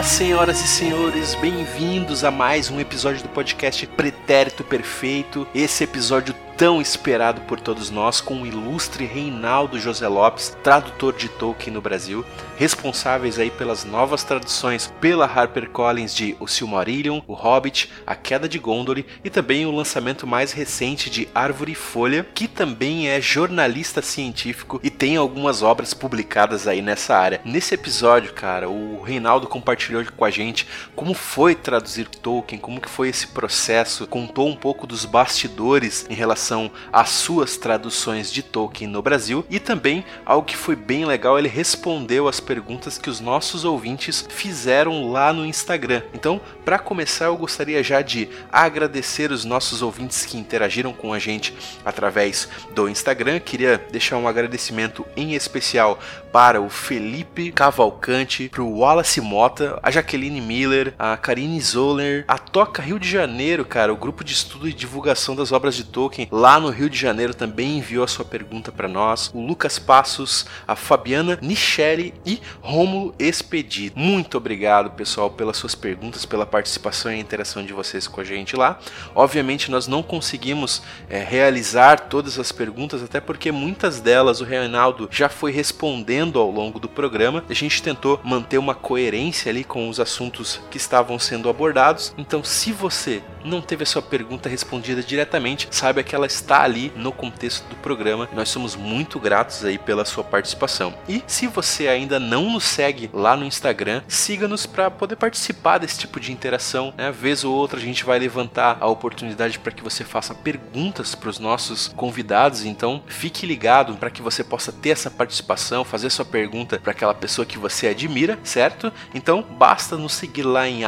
Senhoras e senhores, bem-vindos a mais um episódio do podcast Pretérito Perfeito. Esse episódio tão esperado por todos nós, com o ilustre Reinaldo José Lopes, tradutor de Tolkien no Brasil, responsáveis aí pelas novas traduções pela HarperCollins de O Silmarillion, O Hobbit, A Queda de Gondor e também o lançamento mais recente de Árvore e Folha, que também é jornalista científico e tem algumas obras publicadas aí nessa área. Nesse episódio, cara, o Reinaldo compartilhou com a gente como foi traduzir Tolkien, como que foi esse processo, contou um pouco dos bastidores em relação relação às suas traduções de Tolkien no Brasil e também algo que foi bem legal, ele respondeu as perguntas que os nossos ouvintes fizeram lá no Instagram. Então, para começar, eu gostaria já de agradecer os nossos ouvintes que interagiram com a gente através do Instagram. Queria deixar um agradecimento em especial para o Felipe Cavalcante, para o Wallace Mota, a Jaqueline Miller, a Karine Zoller, a Toca Rio de Janeiro, cara, o grupo de estudo e divulgação das obras de Tolkien lá no Rio de Janeiro também enviou a sua pergunta para nós, o Lucas Passos, a Fabiana Nichelle e Rômulo Expedito. Muito obrigado, pessoal, pelas suas perguntas, pela participação e interação de vocês com a gente lá. Obviamente, nós não conseguimos é, realizar todas as perguntas, até porque muitas delas o Reinaldo já foi respondendo ao longo do programa. A gente tentou manter uma coerência ali com os assuntos que estavam sendo abordados. Então, se você não teve a sua pergunta respondida diretamente, saiba que ela está ali no contexto do programa. Nós somos muito gratos aí pela sua participação. E se você ainda não nos segue lá no Instagram, siga-nos para poder participar desse tipo de interação. Né? Vez ou outra a gente vai levantar a oportunidade para que você faça perguntas para os nossos convidados. Então fique ligado para que você possa ter essa participação, fazer sua pergunta para aquela pessoa que você admira, certo? Então basta nos seguir lá em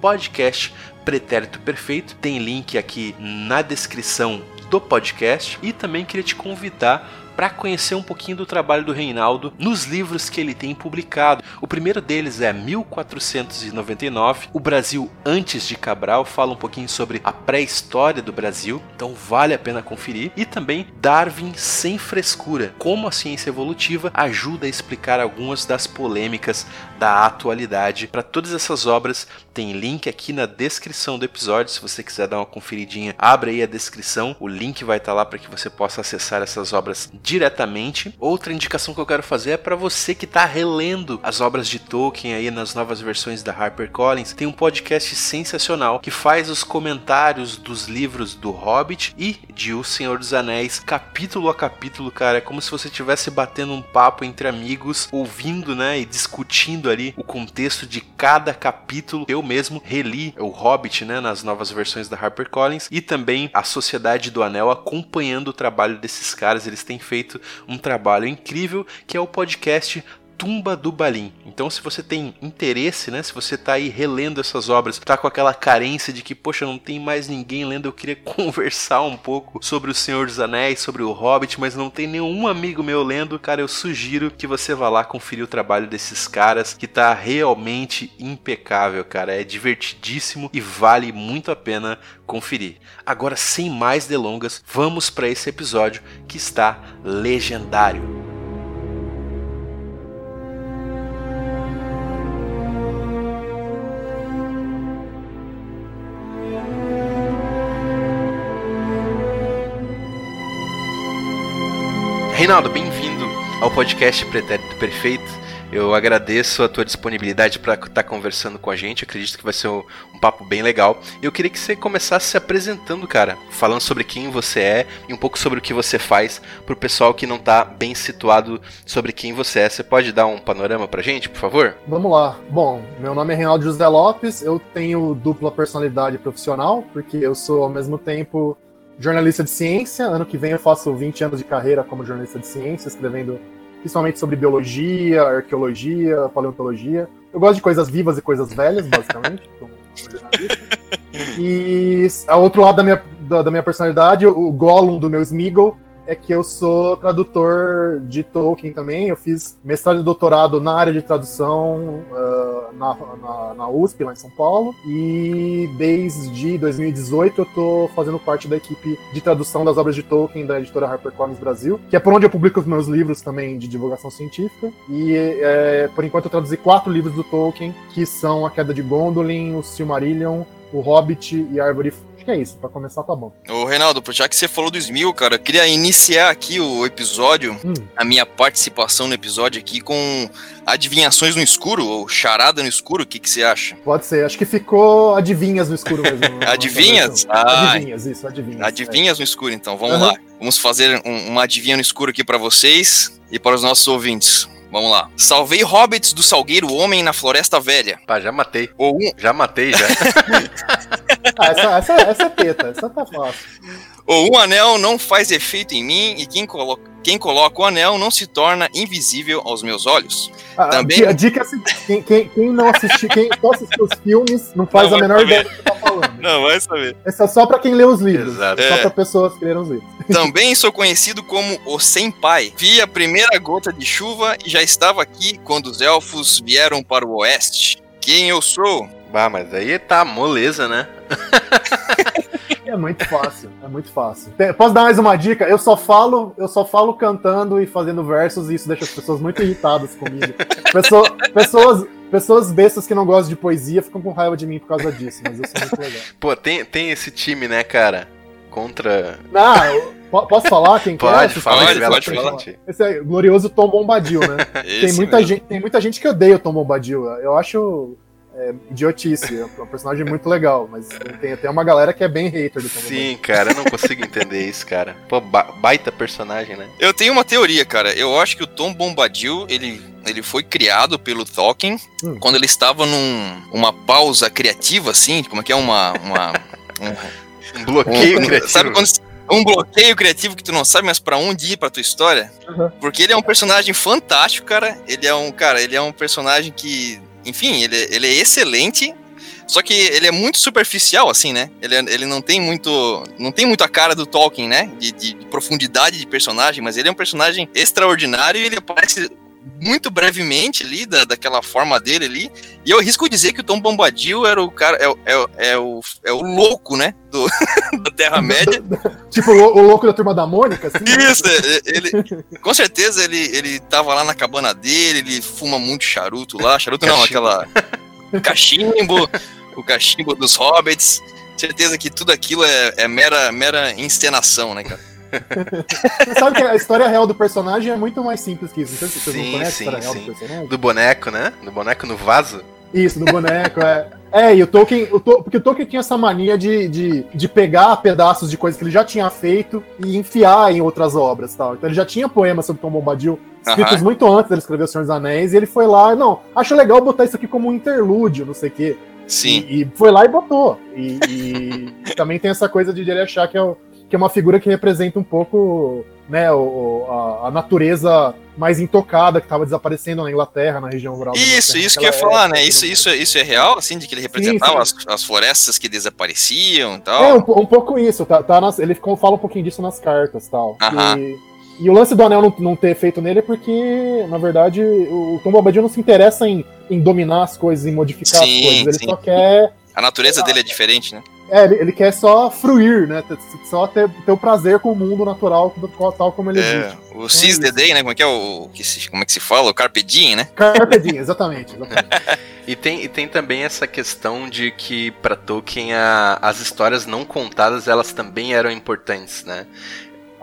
podcast Pretérito Perfeito. Tem link aqui na descrição do podcast e também queria te convidar para conhecer um pouquinho do trabalho do Reinaldo nos livros que ele tem publicado. O primeiro deles é 1499, O Brasil antes de Cabral, fala um pouquinho sobre a pré-história do Brasil, então vale a pena conferir. E também Darwin sem frescura, como a ciência evolutiva ajuda a explicar algumas das polêmicas da atualidade. Para todas essas obras tem link aqui na descrição do episódio, se você quiser dar uma conferidinha, abre aí a descrição, o link vai estar tá lá para que você possa acessar essas obras diretamente. Outra indicação que eu quero fazer é para você que está relendo as obras de Tolkien aí nas novas versões da HarperCollins. Tem um podcast sensacional que faz os comentários dos livros do Hobbit e de O Senhor dos Anéis, capítulo a capítulo, cara. É como se você estivesse batendo um papo entre amigos, ouvindo, né, e discutindo ali o contexto de cada capítulo. Eu mesmo reli o Hobbit, né, nas novas versões da HarperCollins e também a Sociedade do Anel acompanhando o trabalho desses caras. Eles têm feito um trabalho incrível que é o podcast Tumba do Balim. Então, se você tem interesse, né, se você está aí relendo essas obras, está com aquela carência de que, poxa, não tem mais ninguém lendo, eu queria conversar um pouco sobre o Senhor dos Anéis, sobre o Hobbit, mas não tem nenhum amigo meu lendo, cara, eu sugiro que você vá lá conferir o trabalho desses caras, que tá realmente impecável, cara. É divertidíssimo e vale muito a pena conferir. Agora, sem mais delongas, vamos para esse episódio que está legendário. Reinaldo, bem-vindo ao podcast Pretérito Perfeito. Eu agradeço a tua disponibilidade para estar tá conversando com a gente. Acredito que vai ser um, um, papo bem legal. Eu queria que você começasse se apresentando, cara, falando sobre quem você é e um pouco sobre o que você faz para o pessoal que não está bem situado sobre quem você é. Você pode dar um panorama para a gente, por favor? Vamos lá. Bom, meu nome é Reinaldo José Lopes. Eu tenho dupla personalidade profissional porque eu sou ao mesmo tempo jornalista de ciência. Ano que vem eu faço 20 anos de carreira como jornalista de ciência, escrevendo principalmente sobre biologia, arqueologia, paleontologia. Eu gosto de coisas vivas e coisas velhas, basicamente, como jornalista. E ao outro lado da minha, da, da minha personalidade, o Gollum do meu Smeagol, é que eu sou tradutor de Tolkien também. Eu fiz mestrado e doutorado na área de tradução uh, na, na, na, USP, lá em São Paulo. E desde 2018 eu tô fazendo parte da equipe de tradução das obras de Tolkien da editora HarperCollins Brasil, que é por onde eu publico os meus livros também de divulgação científica. E é, por enquanto eu traduzi quatro livros do Tolkien, que são A Queda de Gondolin, O Silmarillion, O Hobbit e a Árvore Acho que é isso, pra começar tá bom. Ô, Reinaldo, já que você falou do Smil, cara, eu queria iniciar aqui o episódio, hum. a minha participação no episódio aqui com adivinhações no escuro, ou charada no escuro, o que, que você acha? Pode ser, acho que ficou adivinhas no escuro mesmo. adivinhas? Ah, adivinhas, isso, adivinhas. Adivinhas é. no escuro, então, vamos uhum. lá. Vamos fazer um, uma adivinha no escuro aqui para vocês e para os nossos ouvintes. Vamos lá. Salvei hobbits do Salgueiro Homem na Floresta Velha. Pá, já matei. Ou um... Já matei, já. ah, essa, essa, essa é teta, essa tá fácil. Ou um anel não faz efeito em mim e quem coloca, quem coloca o anel não se torna invisível aos meus olhos. Ah, Também... A dica é assim, quem, quem, quem não assistiu, quem só assistiu os filmes não faz não, a menor saber. ideia do que tá falando. Não, vai saber. Essa é só pra quem lê os livros. Exato. Só é. pra pessoas que leram os livros. Também sou conhecido como o Senpai. Vi a primeira gota de chuva e já estava aqui quando os elfos vieram para o oeste. Quem eu sou? Bah, mas aí tá moleza, né? É muito fácil, é muito fácil. Posso dar mais uma dica? Eu só falo, eu só falo cantando e fazendo versos e isso deixa as pessoas muito irritadas comigo. Pessoa, pessoas, pessoas bestas que não gostam de poesia ficam com raiva de mim por causa disso, mas eu sou muito legal. Pô, tem, tem esse time, né, cara? Contra. Não, posso falar quem pode, quer? Fala, pode, pode falar. Esse é o glorioso Tom Bombadil, né? tem, muita gente, tem muita gente que odeia o Tom Bombadil. Eu acho é, idiotice. É um personagem muito legal, mas tem até uma galera que é bem hater do Tom Sim, cara, eu não consigo entender isso, cara. Pô, ba baita personagem, né? Eu tenho uma teoria, cara. Eu acho que o Tom Bombadil, ele ele foi criado pelo Tolkien hum. quando ele estava num uma pausa criativa, assim, como é que é uma. uma um, um bloqueio um, criativo. Sabe quando um bloqueio criativo que tu não sabe mais para onde ir para tua história? Uhum. Porque ele é um personagem fantástico, cara. Ele é um, cara, ele é um personagem que enfim, ele, ele é excelente, só que ele é muito superficial, assim, né? Ele, ele não tem muito. Não tem muito a cara do Tolkien, né? De, de, de, profundidade de personagem, mas ele é um personagem extraordinário e ele aparece muito brevemente ali, da, daquela forma dele ali. E eu risco dizer que o Tom Bombadil era o cara. É, é, é, o, é o louco, né? Do, da Terra-média. tipo o, o, louco da turma da Mônica, assim? Isso, é, ele. Com certeza ele, ele tava lá na cabana dele, ele fuma muito charuto lá. Charuto não, aquela. Cachimbo, o cachimbo dos hobbits. Certeza que tudo aquilo é, é mera, mera encenação, né, cara? Você sabe que a história real do personagem é muito mais simples que isso. Se vocês sim, não conhecem a história sim. real do personagem. Do boneco, né? Do boneco no vaso. Isso, do boneco, é. É, e o Tolkien, o to, porque o Tolkien tinha essa mania de, de, de pegar pedaços de coisas que ele já tinha feito e enfiar em outras obras tal. Então ele já tinha poemas sobre Tom Bombadil escritos uhum. muito antes dele escrever O Senhor dos Anéis, e ele foi lá, não, acho legal botar isso aqui como um interlúdio, não sei o quê. Sim. E, e, foi lá e botou. E, e também tem essa coisa de ele achar que é o, que é uma figura que representa um pouco né, o, a, a, natureza mais intocada que estava desaparecendo na Inglaterra, na região rural. Isso, isso que eu ia falar, né? Isso, isso, isso é real, assim, de que ele representava sim, sim. As, as, florestas que desapareciam e tal? É, um, um pouco isso, tá, tá nas, ele fala um pouquinho disso nas cartas tal. E, e, o lance do anel não, não ter feito nele é porque, na verdade, o Tom Bombadil não se interessa em, em dominar as coisas, em modificar sim, as coisas, ele só quer... A natureza dele é diferente, né? É, ele, ele, quer só fruir, né? Só ter, ter o prazer com o mundo natural, tal como ele é, existe. O então, Cis the Day, né? Como é que é o. Que se, como é que se fala? O Carpe Diem, né? Carpe Diem, exatamente. exatamente. e, tem, e tem também essa questão de que para Tolkien a, as histórias não contadas elas também eram importantes, né?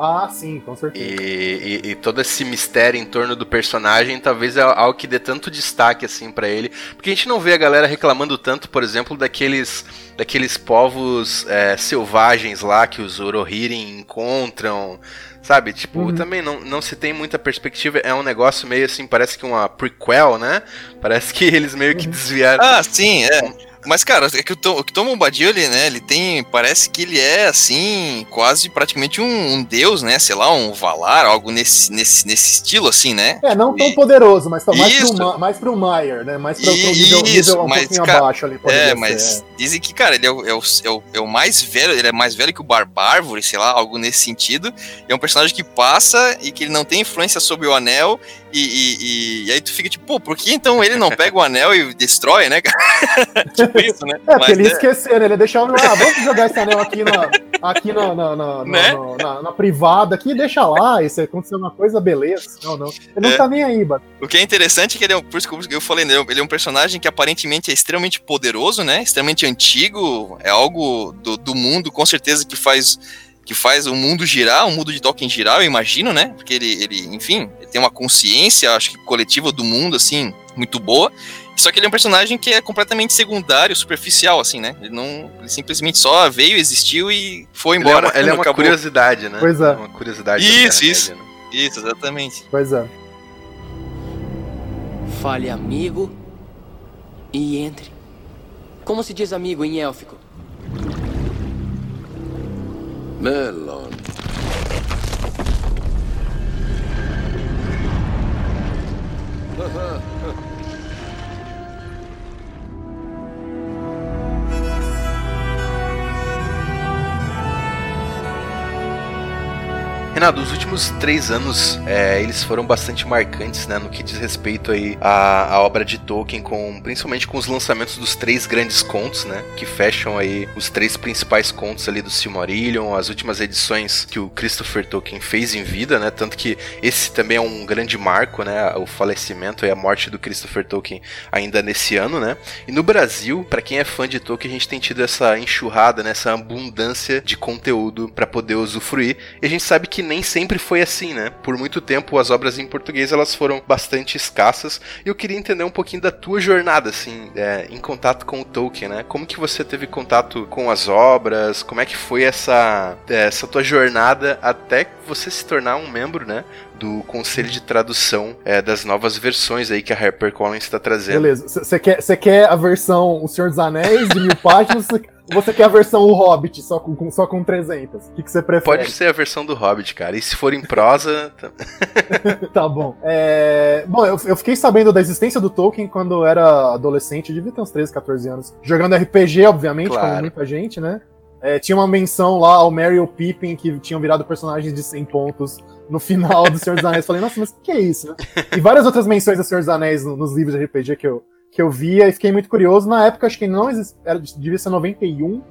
Ah, sim, com certeza. E, e, e, todo esse mistério em torno do personagem talvez é algo que dê tanto destaque assim para ele. Porque a gente não vê a galera reclamando tanto, por exemplo, daqueles, daqueles povos é, selvagens lá que os Orohiri encontram. Sabe? Tipo, uhum. também não, não se tem muita perspectiva. É um negócio meio assim, parece que uma prequel, né? Parece que eles meio que uhum. desviaram. Ah, sim, é. Mas, cara, é que o Tom, o Tom Bombadil, ele, né, ele tem, parece que ele é, assim, quase praticamente um, um deus, né, sei lá, um Valar, algo nesse, nesse, nesse estilo, assim, né? É, não tão e... poderoso, mas tá mais pro, mais pro Maier, né, mais pro, pro nível, nível um mas, pouquinho cara, abaixo ali. É, mas ser, é. dizem que, cara, ele é o, é, o, é, o, é o mais velho, ele é mais velho que o Barbárvore, sei lá, algo nesse sentido. É um personagem que passa e que ele não tem influência sobre o anel e, e, e, e, aí tu fica tipo, pô, por que então ele não pega o anel e destrói, né, tipo isso, né? É, porque ele ia é... esquecer, né? Ele ia deixar o ah, vamos jogar esse anel aqui na, aqui na, na, na, né? na, na privada aqui, deixa lá, se acontecer uma coisa, beleza. Não, não. Ele não é. tá nem aí, mano. O que é interessante é que ele é, um, por isso que eu falei, né? Ele é um personagem que aparentemente é extremamente poderoso, né? Extremamente antigo, é algo do, do mundo, com certeza, que faz que faz o mundo girar, o mundo de Tolkien girar, eu imagino, né? Porque ele, ele enfim, ele tem uma consciência, acho que coletiva do mundo, assim, muito boa. Só que ele é um personagem que é completamente secundário, superficial, assim, né? Ele não. Ele simplesmente só veio, existiu e foi embora. Ele é uma, ele é uma curiosidade, né? Pois é. Uma curiosidade. Isso, isso. Média, né? Isso, exatamente. Pois é. Fale amigo e entre. Como se diz amigo em élfico? Melon. Renato, os últimos três anos é, eles foram bastante marcantes, né, no que diz respeito aí à, à, obra de Tolkien, com principalmente com os lançamentos dos três grandes contos, né, que fecham aí os três principais contos ali do Silmarillion, as últimas edições que o Christopher Tolkien fez em vida, né, tanto que esse também é um grande marco, né, o falecimento e a morte do Christopher Tolkien ainda nesse ano, né. E no Brasil, para quem é fã de Tolkien, a gente tem tido essa enxurrada, né, essa abundância de conteúdo para poder usufruir. E a gente sabe que nem sempre foi assim, né? Por muito tempo as obras em português elas foram bastante escassas e eu queria entender um pouquinho da tua jornada, assim, é, em contato com o Tolkien, né? Como que você teve contato com as obras? Como é que foi essa, essa tua jornada até você se tornar um membro, né? do conselho de tradução é, das novas versões aí que a HarperCollins está trazendo. Beleza. Você quer, quer a versão O Senhor dos Anéis de mil páginas? você quer a versão O Hobbit, só com, só com 300? O que, que você prefere? Pode ser a versão do Hobbit, cara. E se for em prosa. Tá, tá bom. É... Bom, eu, eu, fiquei sabendo da existência do Tolkien quando eu era adolescente, devia ter uns 13, 14 anos. Jogando RPG, obviamente, claro. como muita gente, né? É, tinha uma menção lá ao Merry e ao Pippin, que tinham virado personagens de 100 pontos no final do Senhor dos Anéis. Falei, nossa, mas o que é isso? E várias outras menções do Senhor dos Anéis nos livros de RPG que eu, que eu via e fiquei muito curioso. Na época, acho que não existia, devia ser 91,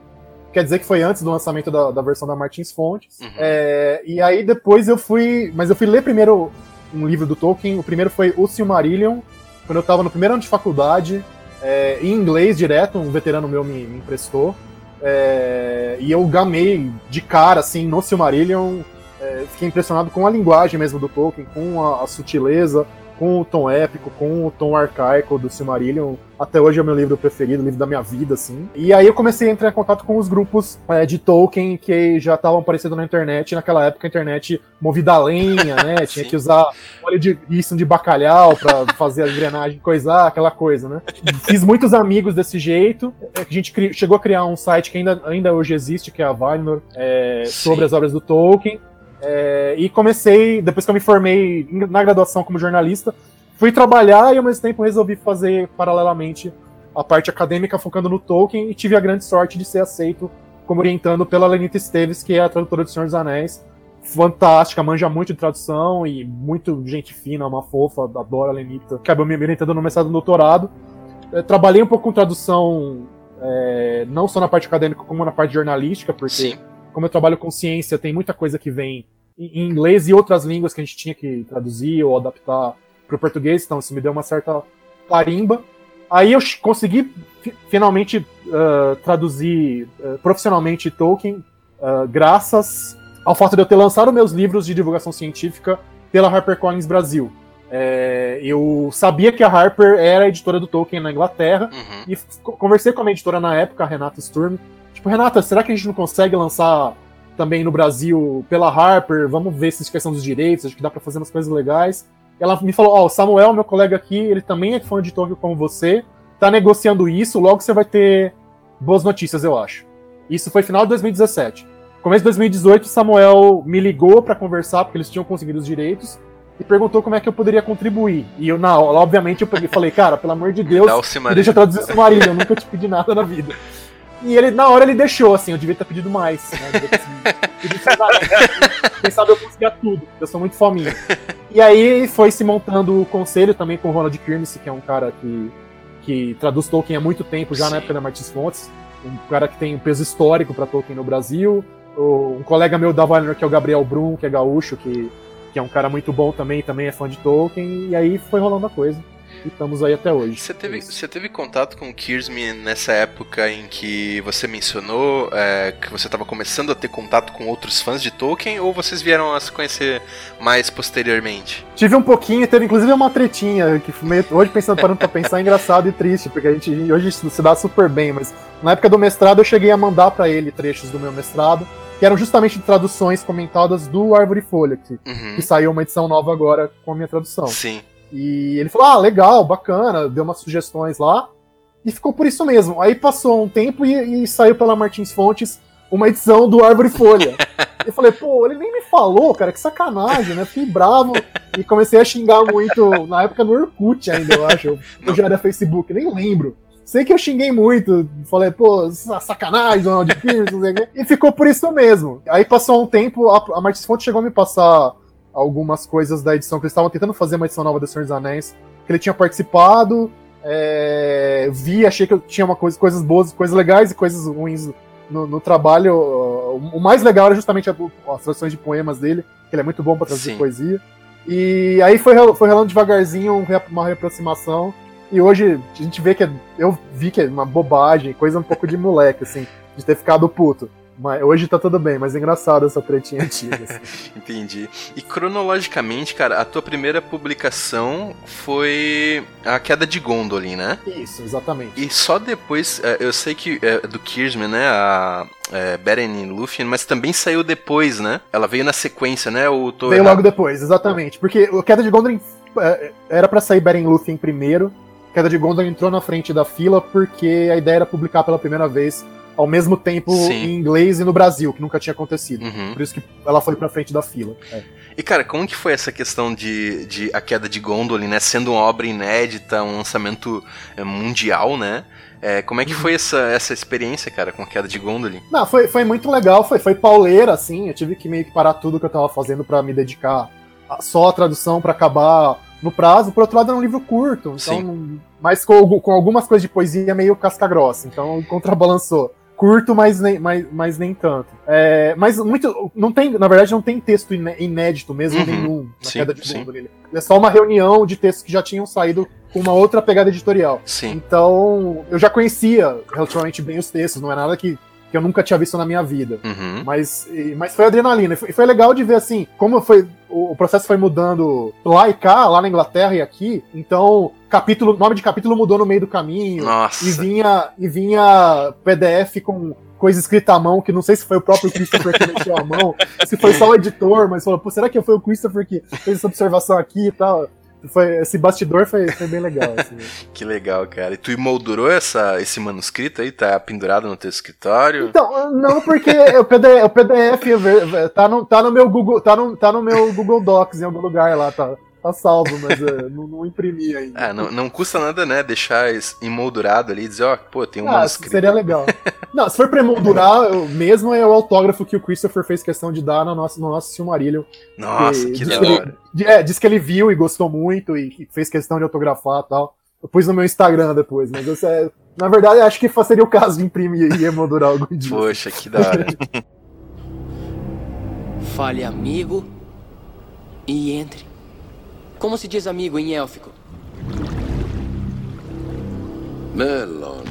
quer dizer que foi antes do lançamento da, da versão da Martins Fontes. Uhum. É, e aí depois eu fui. Mas eu fui ler primeiro um livro do Tolkien. O primeiro foi O Silmarillion, quando eu tava no primeiro ano de faculdade, é, em inglês direto, um veterano meu me, me emprestou. É, e eu gamei de cara, assim, no Silmarillion. É, fiquei impressionado com a linguagem mesmo do Tolkien, com a, a sutileza, com o tom épico, com o tom arcaico do Silmarillion. Até hoje é o meu livro preferido, o livro da minha vida, assim. E aí eu comecei a entrar em contato com os grupos é, de Tolkien que já estavam aparecendo na internet. Naquela época a internet movida a lenha, né? Tinha que usar óleo de isso de bacalhau para fazer a engrenagem, coisar, aquela coisa, né? Fiz muitos amigos desse jeito. A gente chegou a criar um site que ainda, ainda hoje existe, que é a Valinor, é, sobre as obras do Tolkien. É, e comecei, depois que eu me formei na graduação como jornalista, fui trabalhar e ao mesmo tempo resolvi fazer paralelamente a parte acadêmica focando no Tolkien e tive a grande sorte de ser aceito como orientando pela Lenita Esteves, que é a tradutora do Senhor dos Anéis. Fantástica, manja muito de tradução e muito gente fina, uma fofa, adora a Lenita. Acabou me orientando no mestrado e doutorado. Eu trabalhei um pouco com tradução, é, não só na parte acadêmica, como na parte jornalística, porque Sim como eu trabalho com ciência, tem muita coisa que vem em inglês e outras línguas que a gente tinha que traduzir ou adaptar para o português, então isso me deu uma certa tarimba. Aí eu consegui finalmente uh, traduzir uh, profissionalmente Tolkien, uh, graças ao fato de eu ter lançado meus livros de divulgação científica pela HarperCollins Brasil. É, eu sabia que a Harper era a editora do Tolkien na Inglaterra uhum. e conversei com a minha editora na época, a Renata Sturm, Tipo, Renata, será que a gente não consegue lançar também no Brasil pela Harper? Vamos ver se é questão dos direitos, acho que dá para fazer umas coisas legais. Ela me falou: Ó, oh, o Samuel, meu colega aqui, ele também é fã de Tolkien como você. tá negociando isso, logo você vai ter boas notícias, eu acho. Isso foi final de 2017. Começo de 2018, Samuel me ligou para conversar, porque eles tinham conseguido os direitos, e perguntou como é que eu poderia contribuir. E eu, na aula, obviamente, eu falei, cara, pelo amor de Deus, deixa eu traduzir Silmarillion, eu nunca te pedi nada na vida. E ele, na hora, ele deixou, assim, eu devia ter pedido mais. Né? Ter pedido Quem sabe eu conseguia tudo, eu sou muito fominha. E aí foi se montando o conselho também com o Ronald Kirmes, que é um cara que, que traduz Tolkien há muito tempo, já Sim. na época da Martins Fontes. Um cara que tem um peso histórico para Tolkien no Brasil. Um colega meu da Valinor, que é o Gabriel Brum, que é gaúcho, que que é um cara muito bom também, também é fã de Tolkien, e aí foi rolando a coisa. E estamos aí até hoje. Você teve, você teve contato com o Kirsme nessa época em que você mencionou é, que você estava começando a ter contato com outros fãs de Tolkien, ou vocês vieram a se conhecer mais posteriormente? Tive um pouquinho, teve inclusive uma tretinha, que meio, hoje pensando, parando pra pensar, é engraçado e triste, porque a gente hoje se dá super bem, mas na época do mestrado eu cheguei a mandar para ele trechos do meu mestrado, que eram justamente traduções comentadas do Árvore Folha, que, uhum. que saiu uma edição nova agora com a minha tradução. Sim. E ele falou: ah, legal, bacana, deu umas sugestões lá, e ficou por isso mesmo. Aí passou um tempo e, e saiu pela Martins Fontes uma edição do Árvore Folha. eu falei, pô, ele nem me falou, cara, que sacanagem, né? Fiquei bravo e comecei a xingar muito, na época no Orkut ainda, eu acho. Eu já era Facebook, nem lembro. Sei que eu xinguei muito, falei, pô, sacanagem, Donald Pierce, não sei o quê. E ficou por isso mesmo. Aí passou um tempo, a, a Martins Fonte chegou a me passar algumas coisas da edição que eles estavam tentando fazer uma edição nova do Senhor dos Anéis, que ele tinha participado, é, vi, achei que eu tinha uma coisa, coisas boas, coisas legais e coisas ruins no, no trabalho. O mais legal era justamente as traduções de poemas dele, que ele é muito bom para traduzir Sim. poesia. E aí foi, foi rolando devagarzinho uma reaproximação. E hoje a gente vê que é, eu vi que é uma bobagem, coisa um pouco de moleque, assim, de ter ficado puto. Mas hoje tá tudo bem, mas é engraçado essa pretinha antiga. Assim. Entendi. E cronologicamente, cara, a tua primeira publicação foi A Queda de Gondolin, né? Isso, exatamente. E só depois, é, eu sei que é do Kirsman, né? A é, Beren e Lúthien, mas também saiu depois, né? Ela veio na sequência, né? Ou tô veio errado? logo depois, exatamente. Porque a Queda de Gondolin é, era para sair Beren e Lúthien primeiro. Queda de Gondolin entrou na frente da fila porque a ideia era publicar pela primeira vez ao mesmo tempo Sim. em inglês e no Brasil, que nunca tinha acontecido. Uhum. Por isso que ela foi pra frente da fila. É. E cara, como que foi essa questão de, de A Queda de Gondolin, né? Sendo uma obra inédita, um lançamento é, mundial, né? É, como é que uhum. foi essa, essa experiência, cara, com a queda de Gondolin? Não, foi, foi muito legal, foi, foi pauleira, assim. Eu tive que meio que parar tudo que eu tava fazendo para me dedicar a, só à tradução para acabar no prazo. Por outro lado, era um livro curto, então, Sim. mas com, com algumas coisas de poesia meio casca-grossa, então contrabalançou curto, mas nem, mas, mas nem tanto. É, mas muito. Não tem, na verdade, não tem texto inédito mesmo uhum. nenhum na sim, queda de fundo dele. É só uma reunião de textos que já tinham saído com uma outra pegada editorial. Sim. Então, eu já conhecia relativamente bem os textos, não é nada que que eu nunca tinha visto na minha vida. Uhum. Mas, mas foi adrenalina. E foi, foi, legal de ver assim, como foi. O, o, processo foi mudando lá e cá, lá na Inglaterra e aqui. Então, capítulo, nome de capítulo mudou no meio do caminho. Nossa. E vinha, e vinha PDF com coisa escrita à mão, que não sei se foi o próprio Christopher que mexeu a mão, se foi só o editor, mas falou, pô, será que foi o Christopher que fez essa observação aqui e tal? Foi, esse bastidor foi, foi bem legal. Assim. que legal, cara. E tu emoldurou essa, esse manuscrito aí? Tá pendurado no teu escritório? Então, não, porque o PDF, o PDF tá, no, tá no meu Google, tá no, tá no meu Google Docs em algum lugar lá, tá tá salvo, mas uh, não, não, imprimi ainda. Ah, não, não custa nada, né? Deixar emoldurado ali e dizer, ó, oh, pô, tem um ah, manuscrito. Seria legal. não, se for pra emoldurar, mesmo é o autógrafo que o Christopher fez questão de dar no nosso, no nosso Silmarillion. Nossa, que, que da hora. é, disse que ele viu e gostou muito e fez questão de autografar e tal. Eu pus no meu Instagram depois, mas isso é, na verdade, acho que seria o caso de imprimir e emoldurar algum dia. Poxa, que da hora. Fale amigo e entre. Como se diz amigo em élfico? Melon.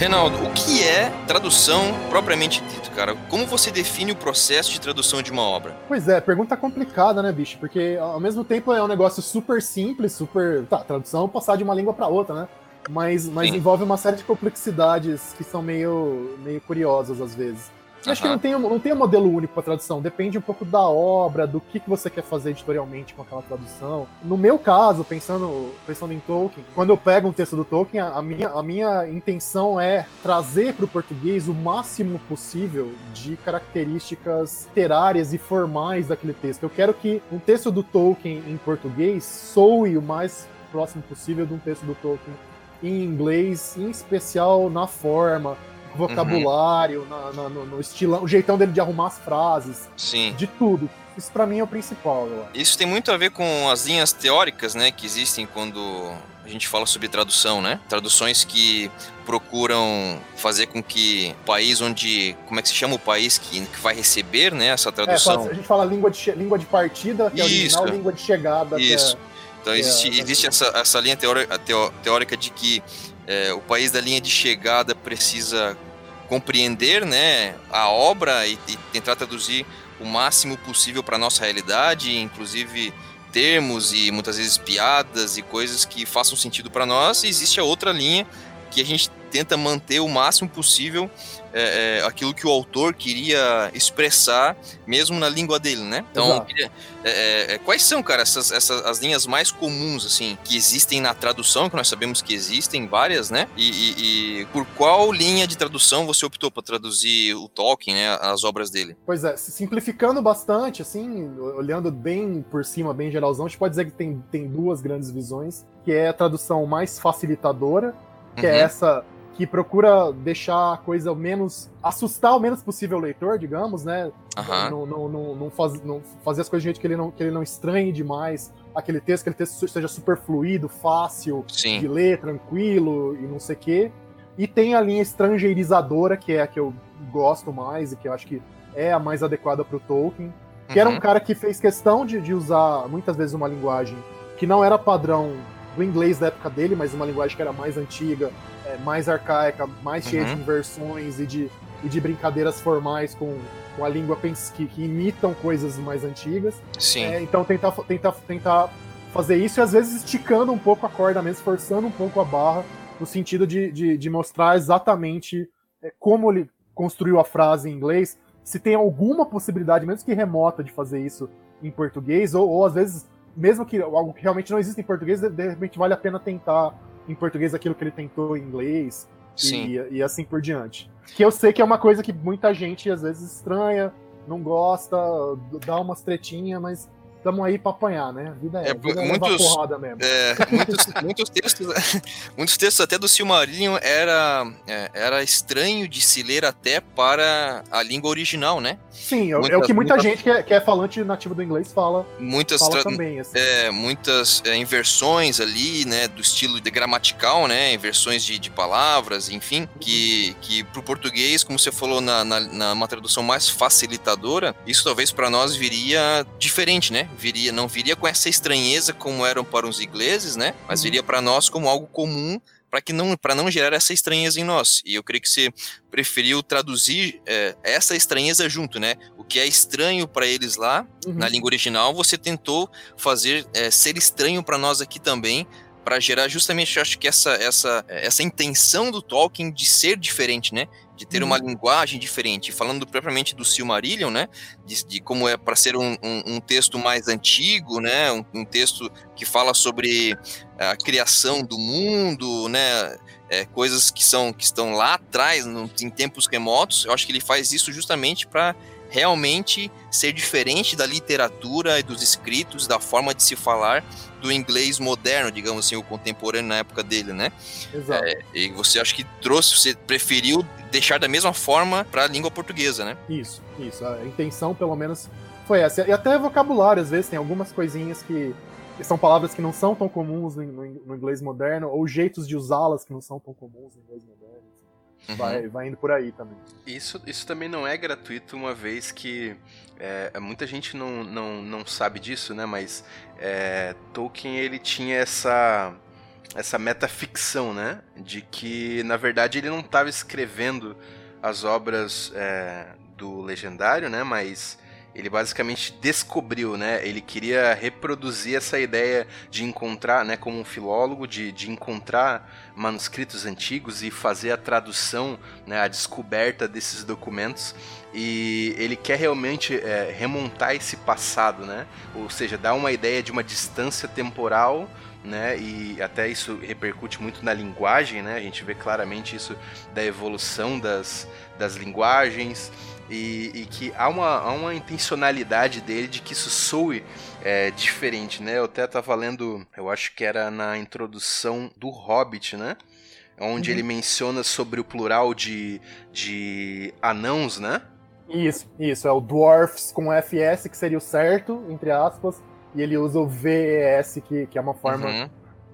Reinaldo, o que é tradução propriamente dito, cara? Como você define o processo de tradução de uma obra? Pois é, pergunta complicada, né, bicho? Porque ao mesmo tempo é um negócio super simples, super. Tá, tradução passar de uma língua para outra, né? mas, mas Sim. envolve uma série de complexidades que são meio, meio curiosas às vezes. Eu acho que não tem, um- não tem um modelo único para tradução, depende um pouco da obra, do que, que você quer fazer editorialmente com aquela tradução. No meu caso, pensando, pensando em Tolkien, quando eu pego um texto do Tolkien, a a minha, a minha intenção é trazer para o português o máximo possível de características literárias e formais daquele texto. Eu quero que um texto do Tolkien em português soe o mais próximo possível de um texto do Tolkien em inglês, em especial na forma, vocabulário, na- na- no, no estilão, o jeitão dele de arrumar as frases, Sim. de tudo. Isso pra mim é o principal. Isso tem muito a ver com as linhas teóricas, né, que existem quando a gente fala sobre tradução, né? Traduções que procuram fazer com que o país onde, como é que se chama o país que, que vai receber, né, essa É, tradução? fala- a gente fala língua de, língua de partida, que é original, língua de chegada, que Isso. é- Então É, existe, é, existe essa, essa linha teori- a teo- teórica de que é, o país da linha de chegada precisa compreender né, a obra e, e tentar traduzir o máximo possível para nossa realidade, inclusive termos e muitas vezes piadas e coisas que façam sentido para nós. E existe a outra linha que a gente tenta manter o máximo possível é, é, aquilo que o autor queria expressar, mesmo na língua dele, né? Então, queria- é, é, é, quais são, cara, essas, essas as linhas mais comuns, assim, que existem na tradução, que nós sabemos que existem várias, né? E, e- e por qual linha de tradução você optou para traduzir o Tolkien, né? As obras dele? Pois é, se- simplificando bastante, assim, olhando bem por cima, bem geralzão, a gente pode dizer que tem, tem duas grandes visões, que é a tradução mais facilitadora, que é Uhum. essa que procura deixar a coisa o menos. assustar o menos possível o leitor, digamos, né? Aham. Não, não, não, não, faz- não fazer as coisas de jeito que ele não, que ele não estranhe demais aquele texto, que aquele texto seja super fluido, fácil de Sim. ler, tranquilo e não sei o quê. E tem a linha estrangeirizadora, que é a que eu gosto mais e que eu acho que é a mais adequada para o Tolkien. Que era um Uhum. cara que fez questão de, de usar muitas vezes uma linguagem que não era padrão do inglês da época dele, mas uma linguagem que era mais antiga, é, mais arcaica, mais cheia de Uhum. inversões e de, e de brincadeiras formais com, com a língua que, que imitam coisas mais antigas. Sim. É, então tentar, tentar, tentar fazer isso e às vezes esticando um pouco a corda mesmo, forçando um pouco a barra, no sentido de, de, de mostrar exatamente é, como ele construiu a frase em inglês, se tem alguma possibilidade, mesmo que remota, de fazer isso em português, ou, ou às vezes, mesmo que algo que realmente não existe em português, de, repente vale a pena tentar em português aquilo que ele tentou em inglês Sim. e, e assim por diante. Que eu sei que é uma coisa que muita gente às vezes estranha, não gosta, dá umas tretinhas, mas estamos aí pra apanhar, né? A vida é, É, vida é muitos- porrada mesmo. É, muitos, muitos textos, muitos textos até do Silmarillion era, é, era estranho de se ler até para a língua original, né? Sim, é, o- é o muitas- que muita muitas- gente que é, que é falante nativo do inglês fala, Muitas fala também. Assim. é, muitas é, inversões ali, né, do estilo de gramatical, né, inversões de, de palavras, enfim, que, que pro português, como você falou na, na, na uma tradução mais facilitadora, isso talvez para nós viria diferente, né, viria, não viria com essa estranheza como eram para os ingleses, né, mas Uhum. viria para nós como algo comum para que não para não gerar essa estranheza em nós. E eu creio que você preferiu traduzir é, essa estranheza junto, né? O que é estranho para eles lá Uhum. na língua original, você tentou fazer é, ser estranho para nós aqui também, para gerar justamente, eu acho que essa, essa, essa intenção do Tolkien de ser diferente, né? De ter Uhum. uma linguagem diferente. Falando propriamente do Silmarillion, né? De, de como é para ser um, um, um texto mais antigo, né? Um, um texto que fala sobre a criação do mundo, né? É, coisas que são que estão lá atrás, no- em tempos remotos. Eu acho que ele faz isso justamente para realmente ser diferente da literatura e dos escritos, da forma de se falar do inglês moderno, digamos assim, o contemporâneo na época dele, né? Exato. E você acha que trouxe, você preferiu deixar da mesma forma para a língua portuguesa, né? Isso, isso. A intenção, pelo menos, foi essa. E até vocabulário, às vezes, tem algumas coisinhas que, que são palavras que não são tão comuns no, no- no inglês moderno, ou jeitos de usá-las que não são tão comuns no inglês moderno. Uhum. Vai, vai indo por aí também. Isso, isso também não é gratuito, uma vez que é, muita gente não, não, não sabe disso, né? Mas é, Tolkien ele tinha essa essa metaficção, né? De que na verdade ele não estava escrevendo as obras é, do Legendário, né? Mas ele basicamente descobriu, né? Ele queria reproduzir essa ideia de encontrar, né, como um filólogo, de, de encontrar manuscritos antigos e fazer a tradução, né, a descoberta desses documentos. E ele quer realmente é, remontar esse passado, né? Ou seja, dar uma ideia de uma distância temporal né? E até isso repercute muito na linguagem, né? A gente vê claramente isso da evolução das, das linguagens e, e que há uma, há uma intencionalidade dele de que isso soe é, diferente, né? Eu até estava lendo, eu acho que era na introdução do Hobbit, né? Onde uhum. ele menciona sobre o plural de, de anãos, né? Isso, isso. É o dwarfs com FS, que seria o certo, entre aspas, e ele usa o VES, que, que é uma forma, uhum.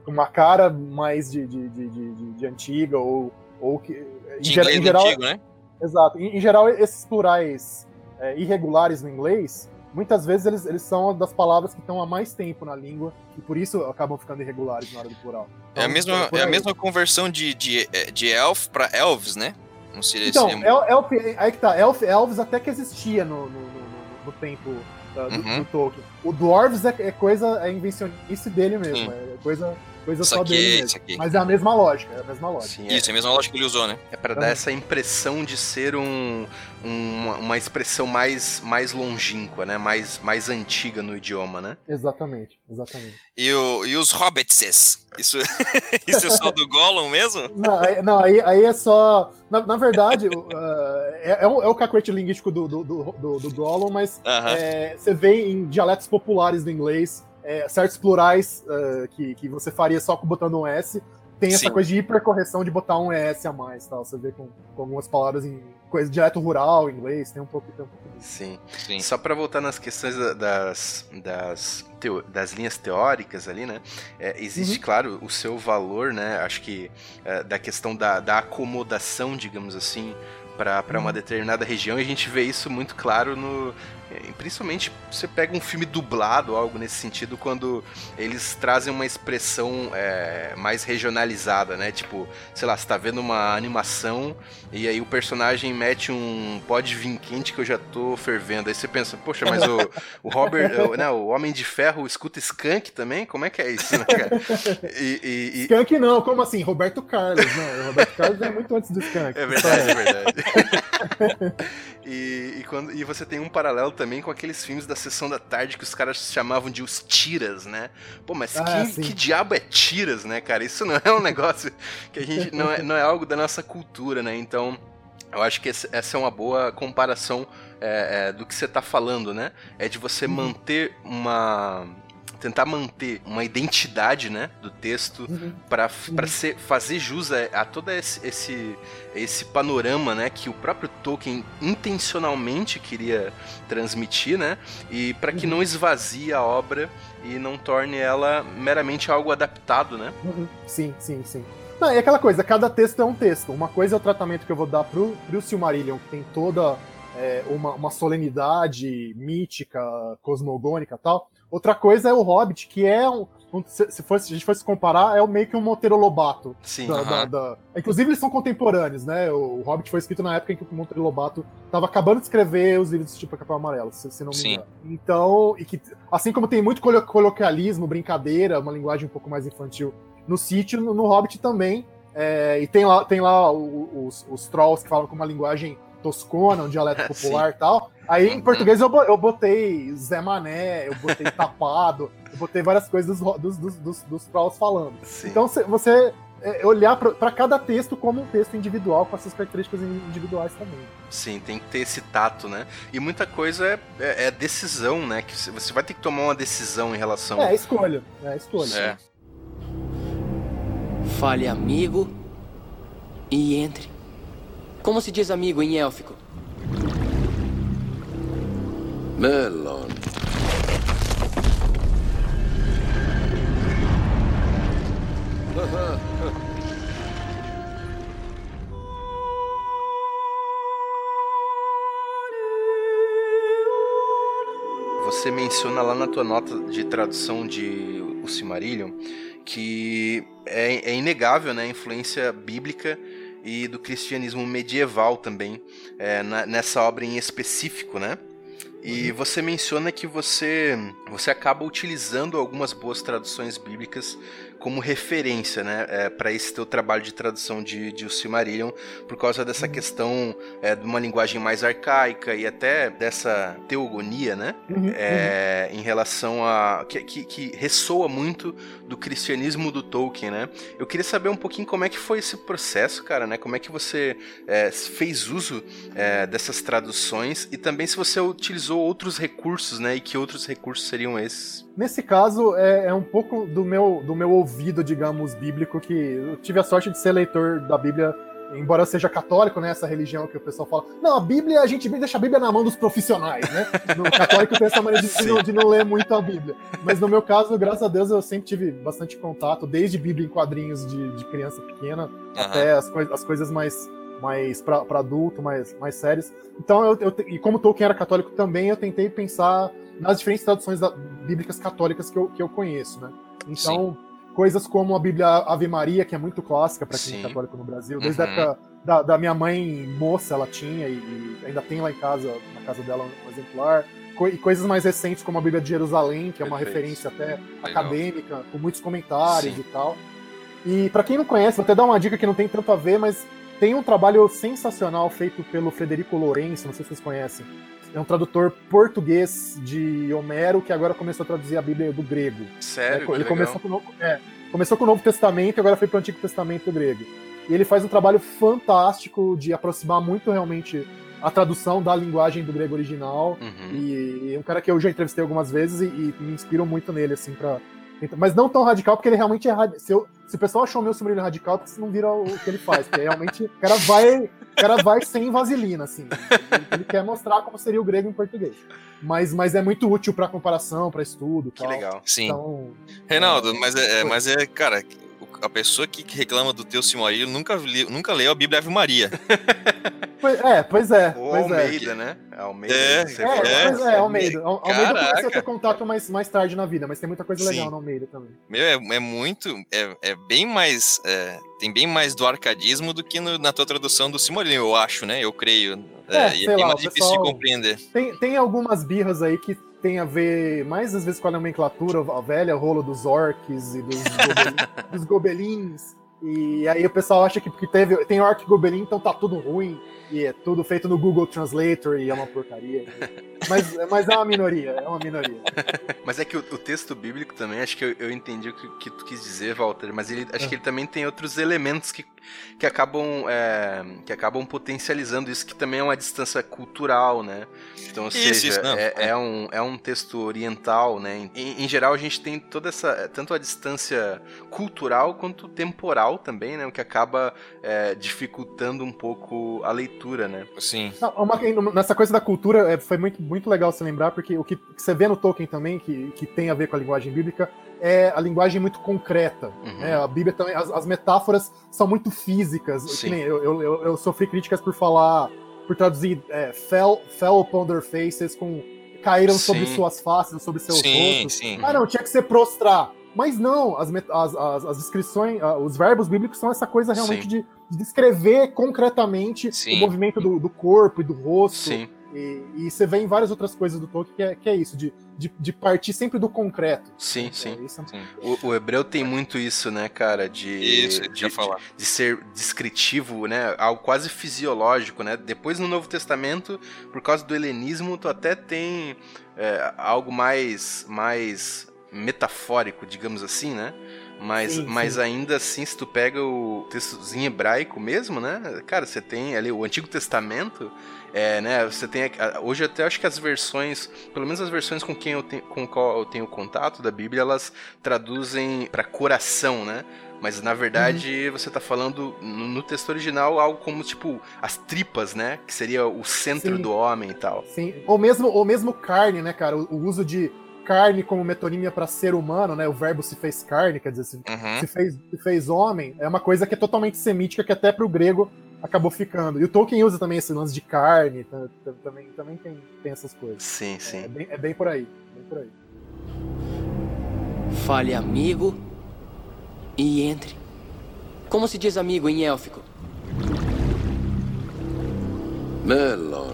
uma cara mais de, de, de, de, de antiga, ou, ou que. Em geral, antigo, né? Exato. Em, em geral, esses plurais é, irregulares no inglês, muitas vezes eles, eles são das palavras que estão há mais tempo na língua e por isso acabam ficando irregulares na hora do plural. Então, é a então, mesma, é, é a mesma conversão de, de, de elf para elves, né? Não seria então, seria... elf, aí que tá, elf, elves até que existia no, no, no, no tempo do, uhum. do, Tolkien. O Dwarves é, é coisa, é invencionice dele mesmo, Sim. é coisa coisa só dele mesmo. Mas é a mesma lógica, é a mesma lógica. Sim, Isso, é. é a mesma lógica que ele usou, né? É para dar essa impressão de ser um, um, uma expressão mais, mais longínqua, né? Mais, mais antiga no idioma, né? Exatamente, exatamente. E, o, e os hobbitses? Isso, isso é só do Gollum mesmo? Não, aí, não, aí, aí é só... Na, na verdade, uh, é, é, o, é o cacuete linguístico do, do, do, do, do Gollum, mas uh -huh. é, você vê em dialetos populares do inglês é, certos plurais uh, que, que você faria só botando um S, tem essa Sim. coisa de hipercorreção de botar um ES a mais, tal. Você vê com, com algumas palavras em coisa direto rural, inglês, tem um pouco, tem um pouco disso. Sim. Sim. Só para voltar nas questões das, das, teo, das linhas teóricas ali, né? É, existe, uhum. claro, o seu valor, né? Acho que é, da questão da, da acomodação, digamos assim, para uma uhum. determinada região, e a gente vê isso muito claro no, principalmente você pega um filme dublado, algo nesse sentido, quando eles trazem uma expressão é, mais regionalizada, né? Tipo, sei lá, você tá vendo uma animação e aí o personagem mete um pode vir quente que eu já tô fervendo. Aí você pensa, poxa, mas o, o Robert, o, né, o Homem de Ferro escuta Skunk também? Como é que é isso, né, cara? E, e, e... Skunk não, como assim? Roberto Carlos, não. O Roberto Carlos é muito antes do Skunk. É verdade, é verdade. e, e, quando, e você tem um paralelo também com aqueles filmes da sessão da tarde que os caras chamavam de os tiras, né? Pô, mas ah, que, que, diabo é tiras, né, cara? Isso não é um negócio que a gente. Não é, não é algo da nossa cultura, né? Então. Eu acho que essa é uma boa comparação é, é, do que você está falando, né? É de você uhum. manter uma, tentar manter uma identidade, né, do texto uhum. para uhum. fazer jus a, a todo esse, esse, esse panorama, né, que o próprio Tolkien intencionalmente queria transmitir, né, e para que uhum. não esvazie a obra e não torne ela meramente algo adaptado, né? Uhum. Sim, sim, sim. Não, é aquela coisa, cada texto é um texto. Uma coisa é o tratamento que eu vou dar pro, pro Silmarillion, que tem toda é, uma, uma solenidade mítica, cosmogônica e tal. Outra coisa é o Hobbit, que é um. um se, se, fosse, se a gente fosse comparar, é meio que um Monteiro Lobato. Sim. Da, uh -huh. da, da... Inclusive, eles são contemporâneos, né? O, o, Hobbit foi escrito na época em que o Monteiro Lobato estava acabando de escrever os livros tipo Capão Amarelo, se, se não me engano. Então, e que, assim como tem muito coloquialismo, brincadeira, uma linguagem um pouco mais infantil no sítio, no, no Hobbit também. É, e tem lá, tem lá os, os trolls que falam com uma linguagem toscona, um dialeto popular e tal. Aí em português eu, eu botei Zé Mané, eu botei Tapado, eu botei várias coisas dos, dos, dos, dos trolls falando. Sim. Então você é, olhar para cada texto como um texto individual, com essas características individuais também. Sim, tem que ter esse tato, né? E muita coisa é, é, é decisão, né? Que você vai ter que tomar uma decisão em relação. É, escolha. É, escolha. É. Fale amigo e entre. Como se diz amigo em élfico? Melon. Você menciona lá na tua nota de tradução de O Silmarillion que é, é inegável né, a influência bíblica e do cristianismo medieval também, é, na, nessa obra em específico, né? E você menciona que você, você acaba utilizando algumas boas traduções bíblicas como referência, né, é, para esse teu trabalho de tradução de, de O Silmarillion, por causa dessa uhum. questão é, de uma linguagem mais arcaica e até dessa teogonia, né, uhum, é, uhum. em relação a que, que, que, ressoa muito do cristianismo do Tolkien, né? Eu queria saber um pouquinho como é que foi esse processo, cara, né? Como é que você é, fez uso é, dessas traduções e também se você utilizou outros recursos, né? E que outros recursos seriam esses? Nesse caso, é, é, um pouco do meu, do meu ouvido, digamos, bíblico, que eu tive a sorte de ser leitor da Bíblia, embora eu seja católico, né? Essa religião que o pessoal fala. Não, a Bíblia, a gente deixa a Bíblia na mão dos profissionais, né? No católico tem essa maneira de, de, não, de não ler muito a Bíblia. Mas no meu caso, graças a Deus, eu sempre tive bastante contato, desde Bíblia em quadrinhos de, de criança pequena, uhum. até as, coi as coisas mais mais para adulto, mais, mais sérias. Então, eu, eu, e como Tolkien era católico também, eu tentei pensar nas diferentes traduções da, bíblicas católicas que eu, que eu conheço, né? Então, Sim. coisas como a Bíblia Ave Maria, que é muito clássica para quem é católico no Brasil, desde uhum. a época da, da, minha mãe moça, ela tinha, e, e, ainda tem lá em casa, na casa dela, um exemplar. Co e coisas mais recentes, como a Bíblia de Jerusalém, que é uma Perfeito. referência até Legal. acadêmica, com muitos comentários Sim. e tal. E para quem não conhece, vou até dar uma dica que não tem tanto a ver, mas tem um trabalho sensacional feito pelo Frederico Lourenço, não sei se vocês conhecem, é um tradutor português de Homero que agora começou a traduzir a Bíblia do grego. Sério? É, ele começou com, é, começou com o Novo Testamento e agora foi para o Antigo Testamento grego. E ele faz um trabalho fantástico de aproximar muito realmente a tradução da linguagem do grego original. Uhum. E, é um cara que eu já entrevistei algumas vezes e, e me inspiro muito nele, assim, para mas não tão radical, porque ele realmente é radical. Se, eu, se o pessoal achou meu sobrinho radical, é porque você não vira o que ele faz. Porque realmente o cara vai, o cara vai sem vaselina, assim. Ele, ele, quer mostrar como seria o grego em português. Mas, mas é muito útil para comparação, para estudo. Que tal. legal. Sim. Então, Reinaldo, é, mas, é, mas é, cara, a pessoa que reclama do teu Silmarillion nunca, li, nunca leu a Bíblia Ave Maria. Pois, é, pois é. Ou pois é. Almeida, é. né? Almeida. É, é, é, pois é, Almeida. Almeida Caraca. eu comecei a ter contato mais, mais tarde na vida, mas tem muita coisa Sim. legal no Almeida também. Meu, é, é muito. É, é bem mais. É, tem bem mais do arcadismo do que no, na tua tradução do Silmarillion, eu acho, né? Eu creio. É, é e é bem lá, mais difícil de compreender. Tem, tem algumas birras aí que tem a ver mais às vezes com a nomenclatura, a velha rola dos orcs e dos, dos gobelins. E aí o pessoal acha que porque teve, tem orc gobelin, então tá tudo ruim. E é tudo feito no Google Translator e é uma porcaria. Mas, mas é uma minoria, é uma minoria. Mas é que o, o texto bíblico também, acho que eu, eu entendi o que, que, tu quis dizer, Walter, mas ele, acho é. que ele também tem outros elementos que, que, acabam, é, que acabam potencializando isso, que também é uma distância cultural, né? Então, ou isso, seja, isso, é, é, um, é um texto oriental, né? Em, em, geral, a gente tem toda essa, tanto a distância cultural quanto temporal também, né? O que acaba é, dificultando um pouco a leitura, né? Sim. Não, uma, nessa coisa da cultura, é, foi muito, muito legal se lembrar, porque o que, que, você vê no Tolkien também, que, que tem a ver com a linguagem bíblica, é a linguagem muito concreta. Uhum. Né? A Bíblia também, as, as, metáforas são muito físicas. Eu, eu, eu, eu, sofri críticas por falar, por traduzir é, fell, fell upon their faces com caíram sim. sobre suas faces, sobre seus sim, rostos. Sim. Ah, não, tinha que ser prostrar. Mas não, as, as, as, as descrições, os verbos bíblicos são essa coisa realmente de, de, descrever concretamente o movimento do, do, corpo e do rosto. Sim. E, e, você vê em várias outras coisas do Tolkien que é, que é isso, de, de, de, partir sempre do concreto. Sim, sim. É, isso. sim. O, o, hebreu tem muito isso, né, cara, de, isso, de, de, de, ser descritivo, né, algo quase fisiológico, né. Depois no Novo Testamento, por causa do helenismo, tu até tem é, algo mais, mais metafórico, digamos assim, né. Mas, sim, mas sim. ainda assim, se tu pega o textozinho hebraico mesmo, né? Cara, você tem ali o Antigo Testamento, é, né, você tem hoje até acho que as versões, pelo menos as versões com quem eu tenho, com qual eu tenho contato da Bíblia, elas traduzem para coração, né? Mas na verdade uhum. você está falando no, no, texto original algo como tipo as tripas, né? Que seria o centro Sim. do homem e tal. Sim. Ou mesmo, ou mesmo carne, né, cara? O, o uso de carne como metonímia para ser humano, né? O verbo se fez carne, quer dizer, se, uhum. se, fez, se fez homem, é uma coisa que é totalmente semítica, que até para o grego acabou ficando. E o Tolkien usa também esse lance de carne, também, também tem, tem essas coisas. Sim, sim. É bem, é bem por aí. Bem por aí. Fale amigo e entre. Como se diz amigo em élfico? Melon.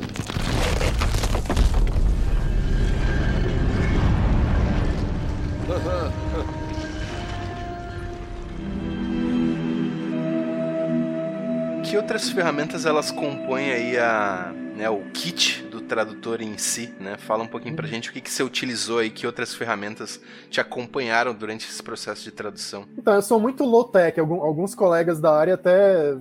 que outras ferramentas elas compõem aí a, né, o kit do tradutor em si, né? Fala um pouquinho pra gente o que, que você utilizou aí, que outras ferramentas te acompanharam durante esse processo de tradução. Então, eu sou muito low-tech, alguns colegas da área até eh,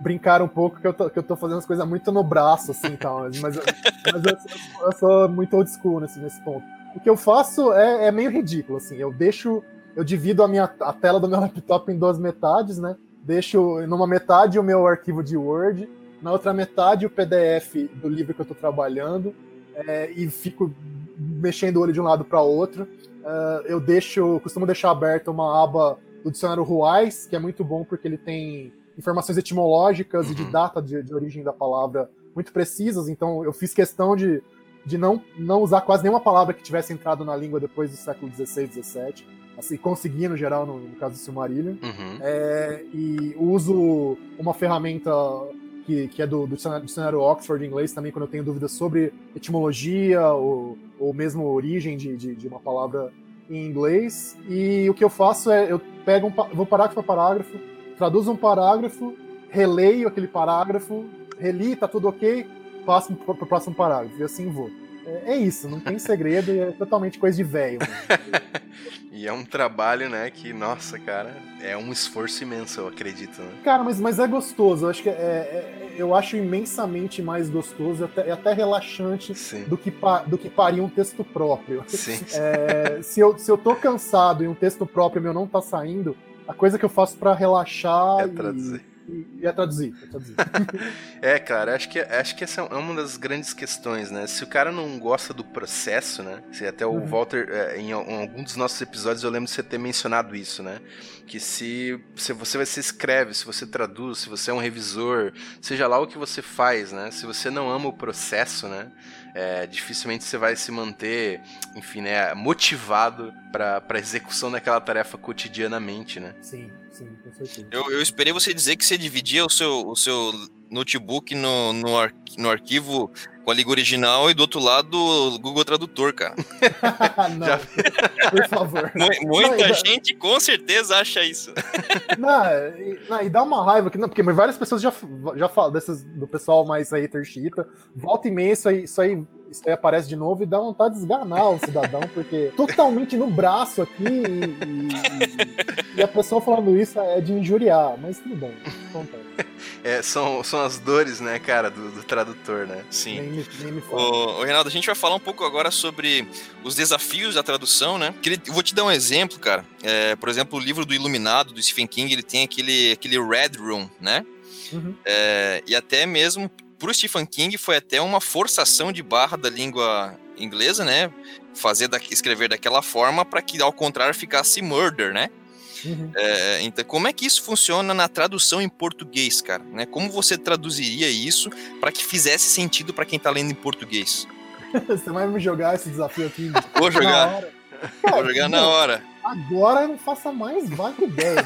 brincaram um pouco que eu tô, que eu tô fazendo as coisas muito no braço, assim, tal. Mas, mas eu, eu, sou, eu, sou muito old school nesse, nesse ponto. O que eu faço é, é meio ridículo, assim, eu deixo, eu divido a minha a tela do meu laptop em duas metades, né? Deixo numa metade o meu arquivo de Word, na outra metade o PDF do livro que eu estou trabalhando é, e fico mexendo o olho de um lado para outro. Uh, eu deixo, costumo deixar aberta uma aba do dicionário Ruais, que é muito bom porque ele tem informações etimológicas e de uhum. data de, de, origem da palavra muito precisas. Então eu fiz questão de, de não, não usar quase nenhuma palavra que tivesse entrado na língua depois do século XVI, XVII assim, conseguia no geral, no, no caso do Silmarillion. Uhum. É, e uso uma ferramenta que, que é do, do dicionário, Oxford em inglês também, quando eu tenho dúvidas sobre etimologia ou, ou mesmo origem de, de, de, uma palavra em inglês. E o que eu faço é, eu pego um, vou parágrafo a parágrafo, traduzo um parágrafo, releio aquele parágrafo, reli, tá tudo ok, passo para o próximo parágrafo, e assim vou. É, é isso, não tem segredo e é totalmente coisa de velho. e é um trabalho, né, que, nossa, cara, é um esforço imenso, eu acredito. Né? Cara, mas, mas é gostoso. Eu acho que é, é eu acho imensamente mais gostoso até, até relaxante do que, do que parir um texto próprio. Sim. É, se, eu, se eu tô cansado e um texto próprio meu não tá saindo, a coisa que eu faço para relaxar é traduzir. E ia traduzir. Ia traduzir. é, cara, acho que, acho que essa é uma das grandes questões, né? Se o cara não gosta do processo, né? Se até o uhum. Walter, é, em, algum dos nossos episódios, eu lembro de você ter mencionado isso, né? Que se, se você se escreve, se você traduz, se você é um revisor, seja lá o que você faz, né? Se você não ama o processo, né? É, dificilmente você vai se manter, enfim, né, motivado para a execução daquela tarefa cotidianamente, né? Sim. Sim, com certeza. Eu, eu esperei você dizer que você dividia o seu, o seu notebook no, no, ar, no arquivo com a língua original e do outro lado o Google Tradutor, cara. não, Já... por favor. Muita não, gente dá... com certeza acha isso. Não, e, não, e dá uma raiva, que, não, porque várias pessoas já, já falam, dessas, do pessoal mais hater chita, volta e meia isso aí, isso aí isso aí aparece de novo e dá vontade de esganar o cidadão, porque totalmente no braço aqui e, e, e, a pessoa falando isso é de injuriar, mas tudo bem, acontece. É, são, são as dores, né, cara, do, do tradutor, né? Sim. Nem me, nem me o, o, Renato, a gente vai falar um pouco agora sobre os desafios da tradução, né? Eu vou te dar um exemplo, cara. É, por exemplo, o livro do Iluminado, do Stephen King, ele tem aquele, aquele Red Room, né? Uhum. É, e até mesmo pro Stephen King foi até uma forçação de barra da língua inglesa, né? Fazer da, escrever daquela forma para que ao contrário ficasse murder, né? Uhum. É, então, como é que isso funciona na tradução em português, cara? Né? Como você traduziria isso para que fizesse sentido para quem tá lendo em português? você vai me jogar esse desafio aqui? Vou jogar. Vou jogar na hora. Agora eu não faça mais vaga ideia.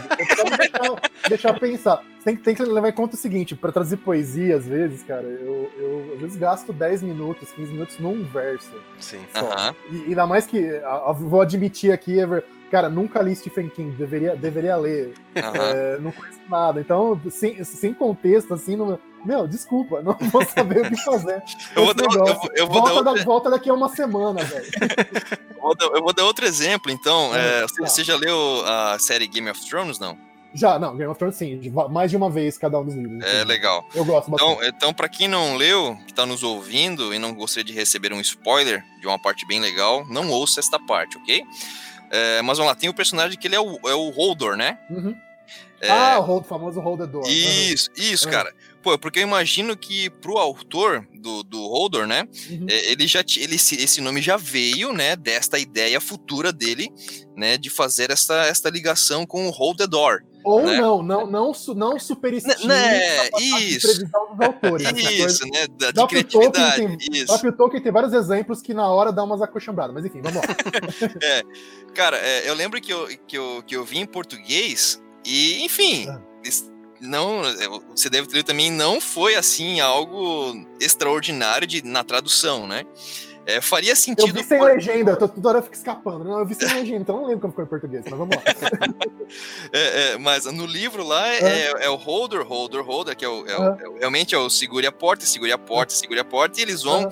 deixar, deixar pensar. Tem, tem que levar em conta o seguinte, para traduzir poesia, às vezes, cara, eu, eu às vezes gasto 10 minutos, 15 minutos num verso. Sim. Só. E ainda mais que, vou admitir aqui, cara, nunca li Stephen King, deveria, deveria ler. É, não conheço nada. Então, sem, sem contexto, assim, não, meu, desculpa, não vou saber o que fazer. eu vou, dar, eu vou, eu vou volta, dar da, volta daqui a uma semana, velho. eu vou dar outro exemplo, então. É, você, você já leu a série Game of Thrones, não? Já, não, Game of Thrones sim, mais de uma vez cada um dos livros. É legal. Eu gosto então, bastante. Então, então para quem não leu, que tá nos ouvindo e não gostaria de receber um spoiler de uma parte bem legal, não ouça esta parte, ok? É, mas vamos lá, tem o personagem que ele é o, é o Holdor, né? Uhum. É... Ah, o hold, famoso Holdedor. Isso, uhum. isso, cara. Pô, porque eu imagino que pro autor do, do Holdor, né? Uhum. É, ele já ele, esse nome já veio, né? Desta ideia futura dele, né? De fazer esta, esta ligação com o Hold the Door. Ou né? não, não, não, não superestime né, isso, previsão dos autores. Isso, né? Da, de criatividade. Tolkien tem, isso. Tolkien tem vários exemplos que na hora dá umas acochambradas, mas enfim, vamos lá. é, cara, é, eu lembro que eu, que, eu, que eu vi em português e, enfim, ah não, é, você deve ter também, não foi assim algo extraordinário de, na tradução, né? É, faria Eu sentido. vi sem por- legenda, eu tô toda hora fica escapando. Não, eu vi sem legenda, então eu não lembro como ficou em português, mas vamos lá. É, é, mas no livro lá é, é o holder, holder, holder, que é o, é o- é o- realmente é o segure a porta, segure a porta, segure a porta, e eles vão,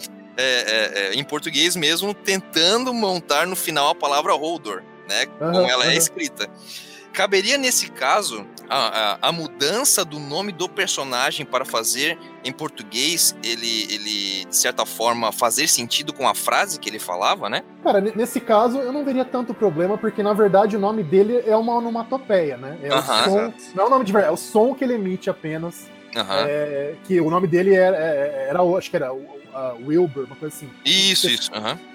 em português mesmo, tentando montar no final a palavra holder, né? Como ela é escrita. Caberia nesse caso a, a, a mudança do nome do personagem para fazer em português ele, ele, de certa forma, fazer sentido com a frase que ele falava, né? Cara, ne- nesse caso eu não veria tanto problema, porque na verdade o nome dele é uma onomatopeia, né? É Aham. o som, não é o nome de verdade, é o som que ele emite apenas. É, que o nome dele era, é- era, o- acho que era o- a Wilbur, uma coisa assim. Isso, isso.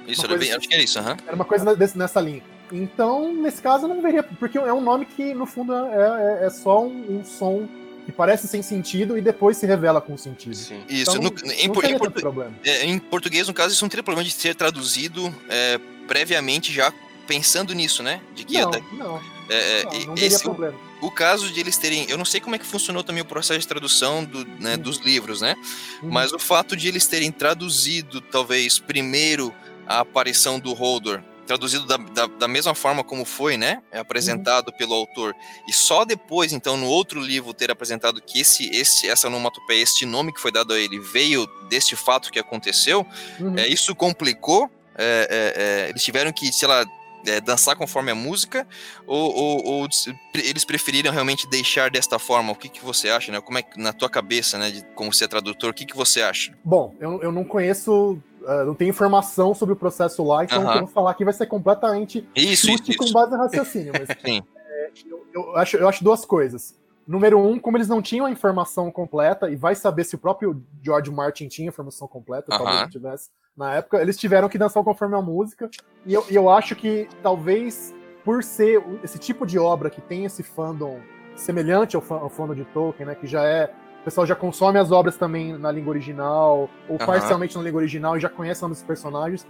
Isso, era bem, acho assim. que era isso. aham. Era uma coisa nessa linha. Então, nesse caso, eu não veria, porque é um nome que, no fundo, é, é- é só um, um som que parece sem sentido e depois se revela com sentido. Sim. Isso. Então, no- não em, teria em portu- problema. é, em português, no caso, isso não teria problema de ser traduzido é, previamente já pensando nisso, né? De que Não, até- não, é, é, não, não teria esse, problema. o caso de eles terem. Eu não sei como é que funcionou também o processo de tradução do, né, Uhum. dos livros, né? Uhum. Mas o fato de eles terem traduzido, talvez, primeiro a aparição do Holdor, traduzido da, da, da mesma forma como foi, né? É apresentado Uhum. pelo autor, e só depois, então, no outro livro, ter apresentado que esse, esse, essa onomatopeia, este nome que foi dado a ele, veio deste fato que aconteceu, Uhum. é, isso complicou. é, é, é, eles tiveram que, sei lá, é, dançar conforme a música, ou, ou- ou eles preferiram realmente deixar desta forma? O que, que você acha, né? Como é que, na tua cabeça, né, de como ser tradutor, o que, que você acha? Bom, eu, eu não conheço, não tenho informação sobre o processo lá, então o que eu vou falar aqui vai ser completamente Isso, isso, com base em raciocínio. Mas Sim. é, eu, eu acho, eu acho duas coisas. Número um, como eles não tinham a informação completa, e vai saber se o próprio George Martin tinha a informação completa, talvez não tivesse na época, eles tiveram que dançar conforme a música, e eu, eu acho que talvez por ser esse tipo de obra que tem esse fandom semelhante ao, fa- ao fandom de Tolkien, né, que já é pessoal já consome as obras também na língua original, ou Aham. parcialmente na língua original, e já conhece o nome dos personagens.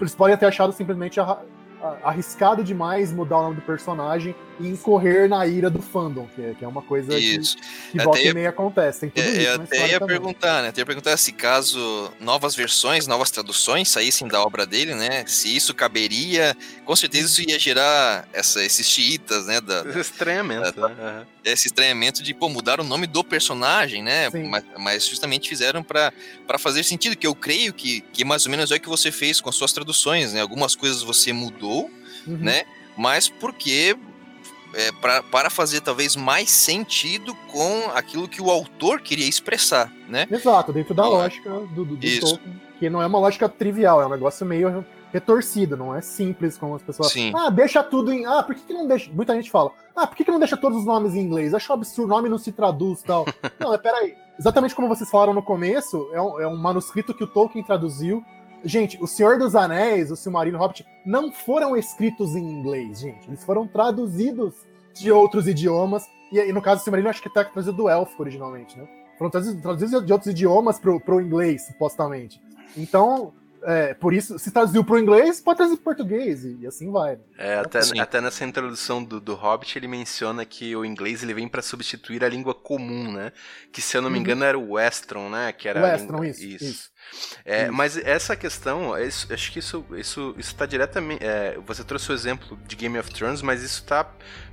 Eles podem ter achado simplesmente a- arriscado demais mudar o nome do personagem e incorrer na ira do fandom, que é, que é uma coisa que, Isso. que Até volta ia- e meia acontece. Tem tudo É, isso eu até ia também. perguntar, né? Até ia perguntar se caso novas versões, novas traduções saíssem da obra dele, né? Se isso caberia, com certeza isso ia gerar essa, esses xiitas, né? Da, Estranhamento, né? Aham. esse estranhamento de pô, mudar o nome do personagem, né? Mas, mas justamente fizeram para fazer sentido, que eu creio que, que mais ou menos é o que você fez com as suas traduções, né? Algumas coisas você mudou, Uhum. né? Mas porque é, pra, para fazer talvez mais sentido com aquilo que o autor queria expressar, né? Exato, dentro da Ah, lógica do, do, do. Tolkien, que não é uma lógica trivial, é um negócio meio retorcido, não é simples como as pessoas. Sim. Ah, deixa tudo em. Ah, por que, que não deixa. Muita gente fala, ah, por que, que não deixa todos os nomes em inglês? Acho absurdo, o nome não se traduz e tal. não, mas peraí. Exatamente como vocês falaram no começo, é um, é um manuscrito que o Tolkien traduziu. Gente, O Senhor dos Anéis, o Silmarillion, Hobbit, não foram escritos em inglês, gente. Eles foram traduzidos de outros idiomas. E, e no caso do Silmarillion, acho que tá traduzido do élfico originalmente, né? Foram traduzidos de outros idiomas pro, pro inglês, supostamente. Então, é, por isso, se traduziu pro inglês, pode traduzir pro português, e, e assim vai. né? É, até, Sim. até nessa introdução do, do Hobbit ele menciona que o inglês ele vem para substituir a língua comum, né? Que se eu não me Uhum. engano era o Westron, né? Que era a Westron, língua- isso, isso. É, Isso. mas essa questão, é isso- acho que isso isso isso está diretamente. é, você trouxe o exemplo de Game of Thrones, mas isso está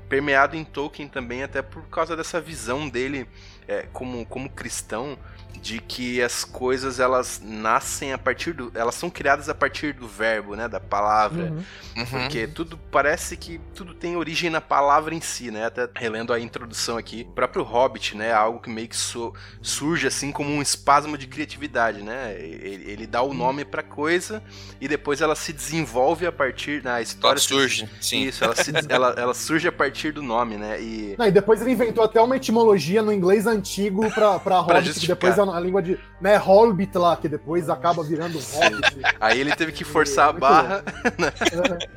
permeado em Tolkien também, até por causa dessa visão dele é, como, como cristão de que as coisas elas nascem a partir do, elas são criadas a partir do verbo, né, da palavra. Uhum. Uhum. Porque tudo parece que tudo tem origem na palavra em si, né? Até relendo a introdução aqui, o próprio Hobbit, né? Algo que meio que su- surge assim como um espasmo de criatividade, né? Ele, ele dá o nome pra coisa e depois ela se desenvolve a partir da Ela história. se- surge, sim. Isso, ela, se- ela, ela surge a partir do nome, né? E Não, e depois ele inventou até uma etimologia no inglês antigo pra, pra Hobbit, que justificar. depois a, língua de. né, Hobbit lá, que depois acaba virando um Hobbit. aí ele teve que forçar a Muito barra.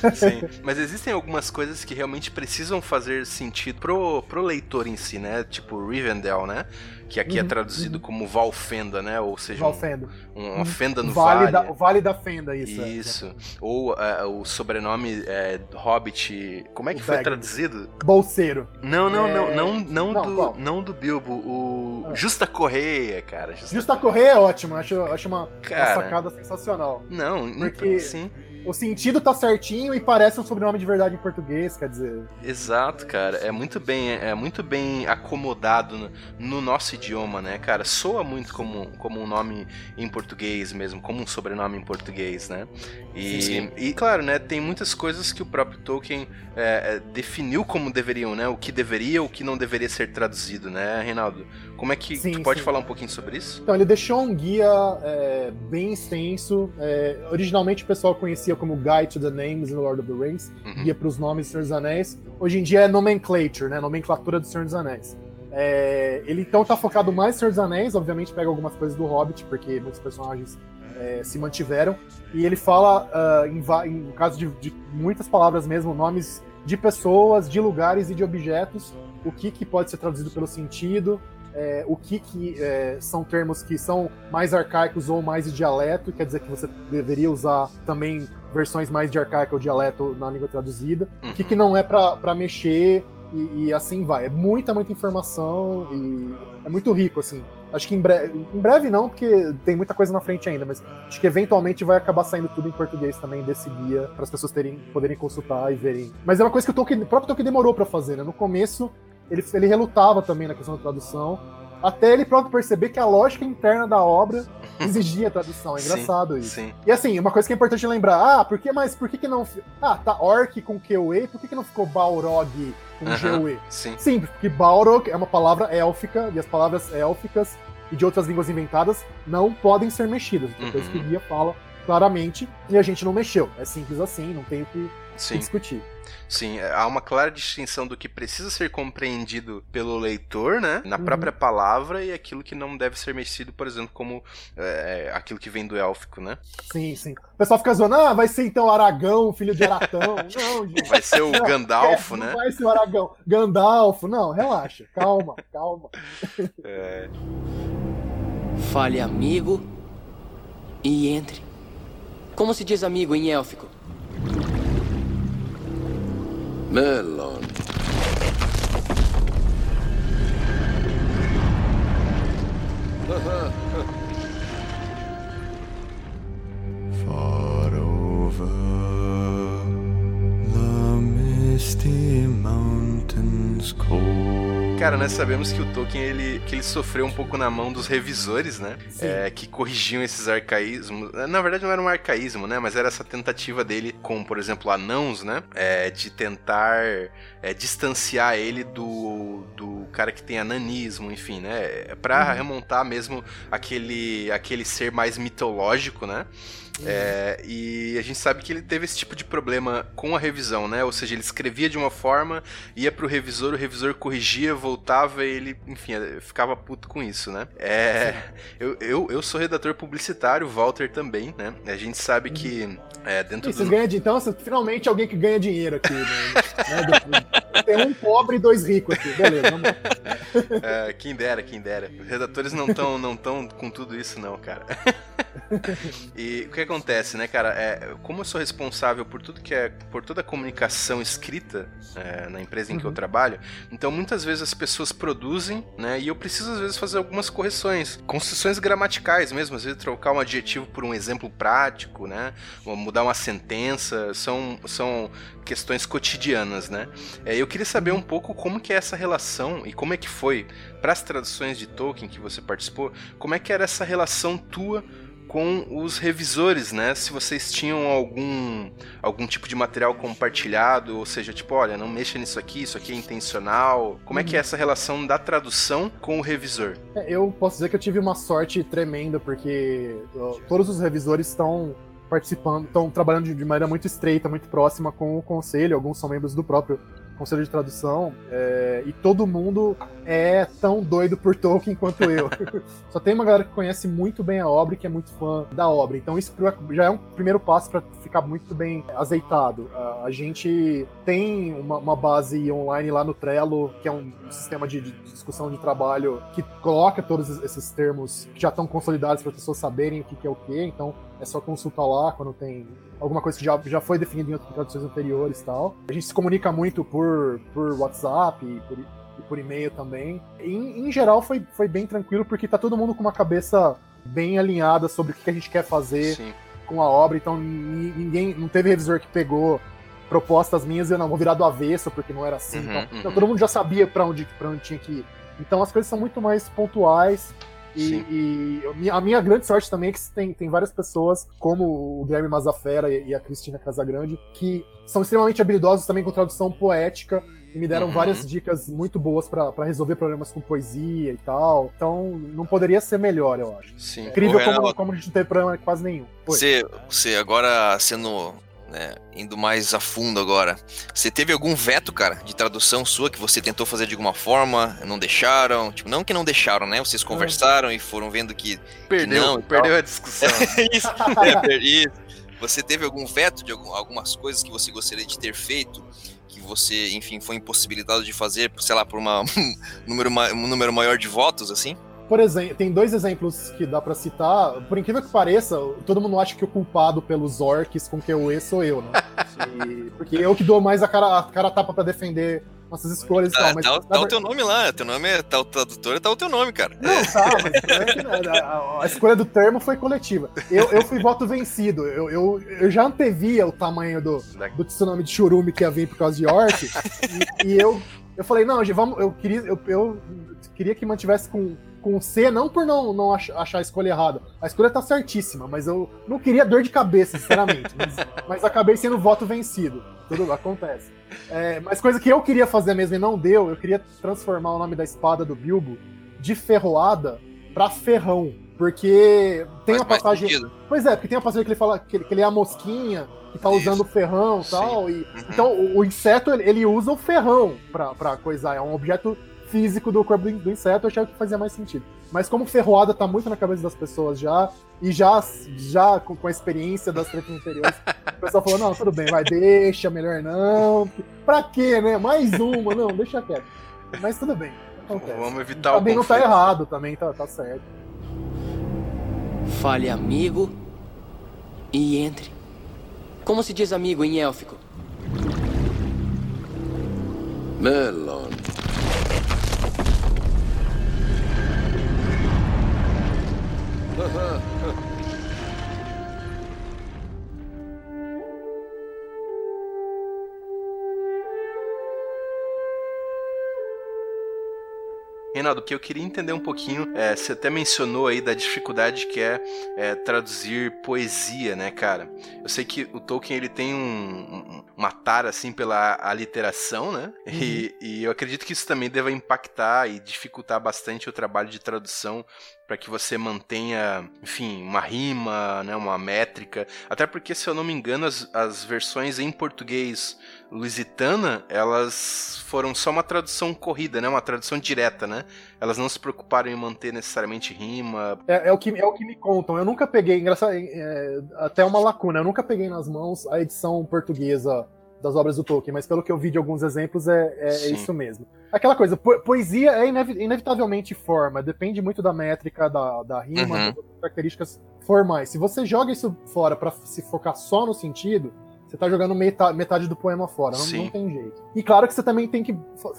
É, Sim. Mas existem algumas coisas que realmente precisam fazer sentido pro, pro leitor em si, né? Tipo Rivendell, né? Que aqui é uhum, é traduzido uhum. como Valfenda, né? Ou seja, Valfenda. Um, uma uhum. fenda no vale. Vale, da, o Vale da Fenda, isso. É, isso. É. Ou uh, o sobrenome é, Hobbit. Como é que o foi traduzido? Bolseiro. Não, não, não, não, não, não, do, não do Bilbo. O ah. Justa Correia, cara. Justa, Justa Correia é ótimo. Acho, acho uma, cara, uma sacada sensacional. Não, porque sim o sentido tá certinho e parece um sobrenome de verdade em português, quer dizer. Exato, cara. É muito bem, é muito bem acomodado no, no, nosso idioma, né, cara? Soa muito como, como um nome em português mesmo, como um sobrenome em português, né? E, sim, sim. e claro, né, tem muitas coisas que o próprio Tolkien é, é, definiu como deveriam, né? O que deveria, o que não deveria ser traduzido, né, Reinaldo? Como é que sim, tu pode falar um pouquinho sobre isso? Então, ele deixou um guia é, bem extenso. É, originalmente o pessoal conhecia como Guide to the Names in Lord of the Rings, uhum. guia para os nomes do Senhor dos Anéis. Hoje em dia é nomenclature, né? Nomenclatura do Senhor dos Anéis. É, ele então tá focado mais no Senhor dos Anéis, obviamente pega algumas coisas do Hobbit, porque muitos personagens é, se mantiveram. E ele fala, uh, em, em, caso de, de, muitas palavras mesmo, nomes de pessoas, de lugares e de objetos, o que, que pode ser traduzido pelo sentido, é, o que, que é, são termos que são mais arcaicos ou mais de dialeto, quer dizer que você deveria usar também versões mais de arcaico ou dialeto na língua traduzida, o que, que uhum. não é para mexer e, e, assim vai. É muita, muita informação e é muito rico, assim. Acho que em breve, em breve não, porque tem muita coisa na frente ainda, mas acho que eventualmente vai acabar saindo tudo em português também desse guia para as pessoas terem, poderem consultar e verem. Mas é uma coisa que o, Tolkien, o próprio Tolkien demorou para fazer, né? No começo ele, ele relutava também na questão da tradução, até ele próprio perceber que a lógica interna da obra exigia tradução. É engraçado sim, isso. Sim. E assim, uma coisa que é importante lembrar, ah, por que, mas por que, que não. Ah, tá orc com QE, por que, que não ficou Balrog com uh -huh, GUE? Sim. sim, porque Balrog é uma palavra élfica, e as palavras élficas e de outras línguas inventadas não podem ser mexidas. Então, coisa que o guia fala claramente, e a gente não mexeu. É simples assim, não tem o que, que discutir. Sim, é, há uma clara distinção do que precisa ser compreendido pelo leitor, né? Na uhum. própria palavra e aquilo que não deve ser mexido, por exemplo, como é, aquilo que vem do élfico, né? Sim, sim. O pessoal fica zoando, ah, vai ser então Aragão, filho de Aratão. não, gente. Vai ser o Gandalfo, é, né? vai ser o Aragão. Gandalfo. Não, relaxa. Calma, calma. É... Fale amigo e entre. Como se diz amigo em élfico? Melon. Far over Cara, nós sabemos que o Tolkien ele, que ele sofreu um pouco na mão dos revisores, né? É, que corrigiam esses arcaísmos. Na verdade, não era um arcaísmo, né? Mas era essa tentativa dele com, por exemplo, anãos, né? É, de tentar é, distanciar ele do, do cara que tem ananismo, enfim, né? Pra uhum. remontar mesmo aquele, aquele ser mais mitológico, né? É, e a gente sabe que ele teve esse tipo de problema com a revisão, né? Ou seja, ele escrevia de uma forma, ia pro revisor, o revisor corrigia, voltava e ele, enfim, ficava puto com isso, né? É, eu, eu, eu sou redator publicitário, Walter também, né? A gente sabe que é, dentro e do... Vocês ganham de então, finalmente alguém que ganha dinheiro aqui, né? Tem um pobre e dois ricos aqui, beleza, vamos é, quem dera, quem dera. Os redatores não estão não tão com tudo isso, não, cara. e o que acontece, né, cara? É, como eu sou responsável por tudo que é. por toda a comunicação escrita é, na empresa em uhum. que eu uhum. trabalho, então muitas vezes as pessoas produzem, né? E eu preciso, às vezes, fazer algumas correções. Construções gramaticais mesmo, às vezes trocar um adjetivo por um exemplo prático, né? Ou mudar uma sentença. São, são questões cotidianas, né? É, eu queria saber um pouco como que é essa relação e como é que foi para as traduções de Tolkien que você participou, como é que era essa relação tua com os revisores, né? Se vocês tinham algum algum tipo de material compartilhado, ou seja, tipo, olha, não mexa nisso aqui, isso aqui é intencional. Como é que é essa relação da tradução com o revisor? É, eu posso dizer que eu tive uma sorte tremenda, porque todos os revisores estão participando, estão trabalhando de maneira muito estreita, muito próxima com o conselho, alguns são membros do próprio conselho de tradução, é, e todo mundo é tão doido por Tolkien quanto eu. Só tem uma galera que conhece muito bem a obra e que é muito fã da obra. Então isso já é um primeiro passo para ficar muito bem azeitado. A gente tem uma, uma, base online lá no Trello, que é um sistema de, de discussão de trabalho que coloca todos esses termos que já estão consolidados para as pessoas saberem o que, que é o que. Então é só consultar lá quando tem alguma coisa que já, já foi definida em outras traduções anteriores e tal. A gente se comunica muito por, por WhatsApp e por, e por e-mail também. Em, em, geral foi, foi bem tranquilo, porque tá todo mundo com uma cabeça bem alinhada sobre o que a gente quer fazer Sim. com a obra, então ninguém. Não teve revisor que pegou propostas minhas e eu não vou virar do avesso, porque não era assim. Uhum, então, uhum. então, todo mundo já sabia para onde, pra onde tinha que ir. Então as coisas são muito mais pontuais e, e, a minha grande sorte também é que tem, tem várias pessoas, como o Guilherme Mazafera e, a Cristina Casagrande, que são extremamente habilidosos também com tradução poética e me deram uhum. várias dicas muito boas para resolver problemas com poesia e tal. Então, não poderia ser melhor, eu acho. Sim. É incrível como, como a gente não teve problema quase nenhum. Você, você agora sendo né, indo mais a fundo agora. Você teve algum veto, cara, de tradução sua que você tentou fazer de alguma forma, não deixaram? Tipo, não que não deixaram, né? Vocês conversaram e foram vendo que. Perdeu, que não, perdeu a discussão. isso, é, isso. Você teve algum veto de algum, algumas coisas que você gostaria de ter feito? Que você, enfim, foi impossibilitado de fazer, sei lá, por uma, um, número, um número maior de votos, assim? Por exemplo, tem dois exemplos que dá para citar. Por incrível que pareça, todo mundo acha que o culpado pelos orcs com que eu e sou eu, né? E, porque eu que dou mais a cara, a cara tapa para defender nossas escolhas tá, e tal. Mas, tá, tá o teu nome lá, teu nome é, tá o tradutor, tá o teu nome, cara. Não, tá, mas é a, a, escolha do termo foi coletiva. Eu, eu fui voto vencido. Eu, eu, eu já antevia o tamanho do, do tsunami de churume que ia vir por causa de orc. e, e eu, eu falei, não, vamos, eu queria, eu, eu queria que mantivesse com com C, não por não, não achar a escolha errada. A escolha tá certíssima, mas eu não queria dor de cabeça, sinceramente. mas, mas acabei sendo voto vencido. Tudo acontece. É, mas coisa que eu queria fazer mesmo e não deu, eu queria transformar o nome da espada do Bilbo de ferroada para ferrão. Porque tem a passagem. Pois é, porque tem a passagem que ele fala que ele, que ele é a mosquinha, que tá usando o ferrão e tal. E, uhum. Então o, o inseto ele, ele, usa o ferrão pra, pra coisar. É um objeto físico do corpo do, inseto, eu achava que fazia mais sentido. Mas como ferroada tá muito na cabeça das pessoas já, e já, já com, com a experiência das tretas anteriores, o pessoal falou, não, tudo bem, vai, deixa, melhor não. Pra quê, né? Mais uma, não, deixa quieto. Mas tudo bem. Acontece. Vamos evitar também o Também não tá errado, também tá, tá certo. Fale amigo e entre. Como se diz amigo em élfico? Melon. Reinaldo, que eu queria entender um pouquinho, é, você até mencionou aí da dificuldade que é, é, traduzir poesia, né, cara? Eu sei que o Tolkien ele tem um, um, uma tara assim pela aliteração, né? Uhum. E, e eu acredito que isso também deva impactar e dificultar bastante o trabalho de tradução para que você mantenha, enfim, uma rima, né, uma métrica. Até porque, se eu não me engano, as, as versões em português lusitana, elas foram só uma tradução corrida, né, uma tradução direta, né? Elas não se preocuparam em manter necessariamente rima. É, é o, que, é o que me contam. Eu nunca peguei, engraçado, é, até uma lacuna, eu nunca peguei nas mãos a edição portuguesa das obras do Tolkien, mas pelo que eu vi de alguns exemplos é, é, isso mesmo. Aquela coisa, po poesia é inevitavelmente forma, depende muito da métrica, da, da rima, uhum. das características formais. Se você joga isso fora para se focar só no sentido, você tá jogando metade, metade do poema fora, não, não, tem jeito. E claro que você também tem que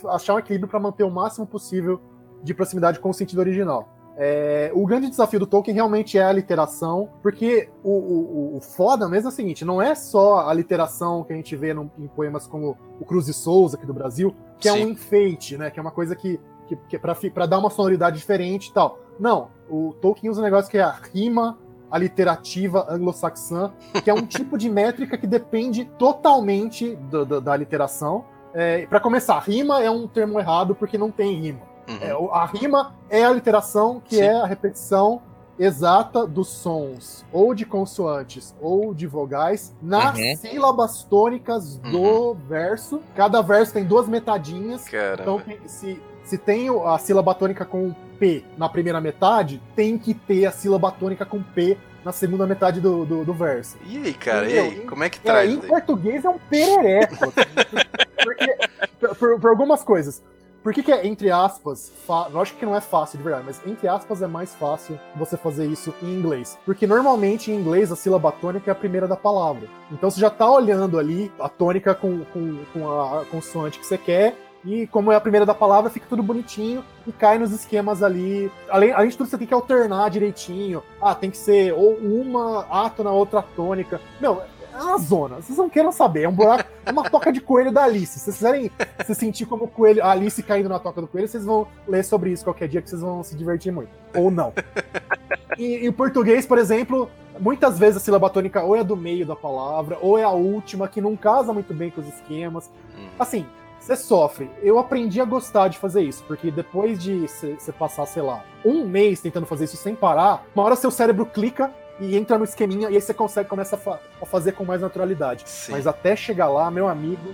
achar um equilíbrio para manter o máximo possível de proximidade com o sentido original. É, o grande desafio do Tolkien realmente é a literação, porque o, o, o, foda mesmo é o seguinte: não é só a literação que a gente vê no, em poemas como o Cruz e Souza aqui do Brasil, que Sim. é um enfeite, né? Que é uma coisa que, que, que é para dar uma sonoridade diferente e tal. Não, o Tolkien usa um negócio que é a rima aliterativa anglo-saxã, que é um tipo de métrica que depende totalmente do, do, da literação. É, para começar, rima é um termo errado porque não tem rima. Uhum. É, a rima é a literação, que Sim. é a repetição exata dos sons ou de consoantes ou de vogais nas Uhum. sílabas tônicas do verso. Cada verso tem duas metadinhas. Caramba. Então, se, se tem a sílaba tônica com P na primeira metade, tem que ter a sílaba tônica com P na segunda metade do, do, do verso. E aí, cara? E Meu, aí? em- Como é que É, traz? em isso daí? português é um perereco. assim. Porque- por, por algumas coisas. Por que, que é, entre aspas, fa... lógico que não é fácil de verdade, mas entre aspas é mais fácil você fazer isso em inglês. Porque normalmente em inglês a sílaba tônica é a primeira da palavra. Então você já tá olhando ali a tônica com, com, com a consoante que você quer, e como é a primeira da palavra, fica tudo bonitinho e cai nos esquemas ali. Além, além de tudo, você tem que alternar direitinho. Ah, tem que ser ou uma átona, outra tônica. Meu, é uma zona. Vocês não queiram saber. É um buraco, é uma toca de coelho da Alice. Se vocês quiserem se sentir como coelho, a Alice caindo na toca do coelho, vocês vão ler sobre isso qualquer dia que vocês vão se divertir muito. Ou não. E, e o português, por exemplo, muitas vezes a sílaba tônica ou é do meio da palavra, ou é a última, que não casa muito bem com os esquemas. Hum. Assim, você sofre. Eu aprendi a gostar de fazer isso, porque depois de você passar, sei lá, um mês tentando fazer isso sem parar, uma hora seu cérebro clica e entra no esqueminha e aí você consegue começa a, fa- a fazer com mais naturalidade. Sim. Mas até chegar lá, meu amigo.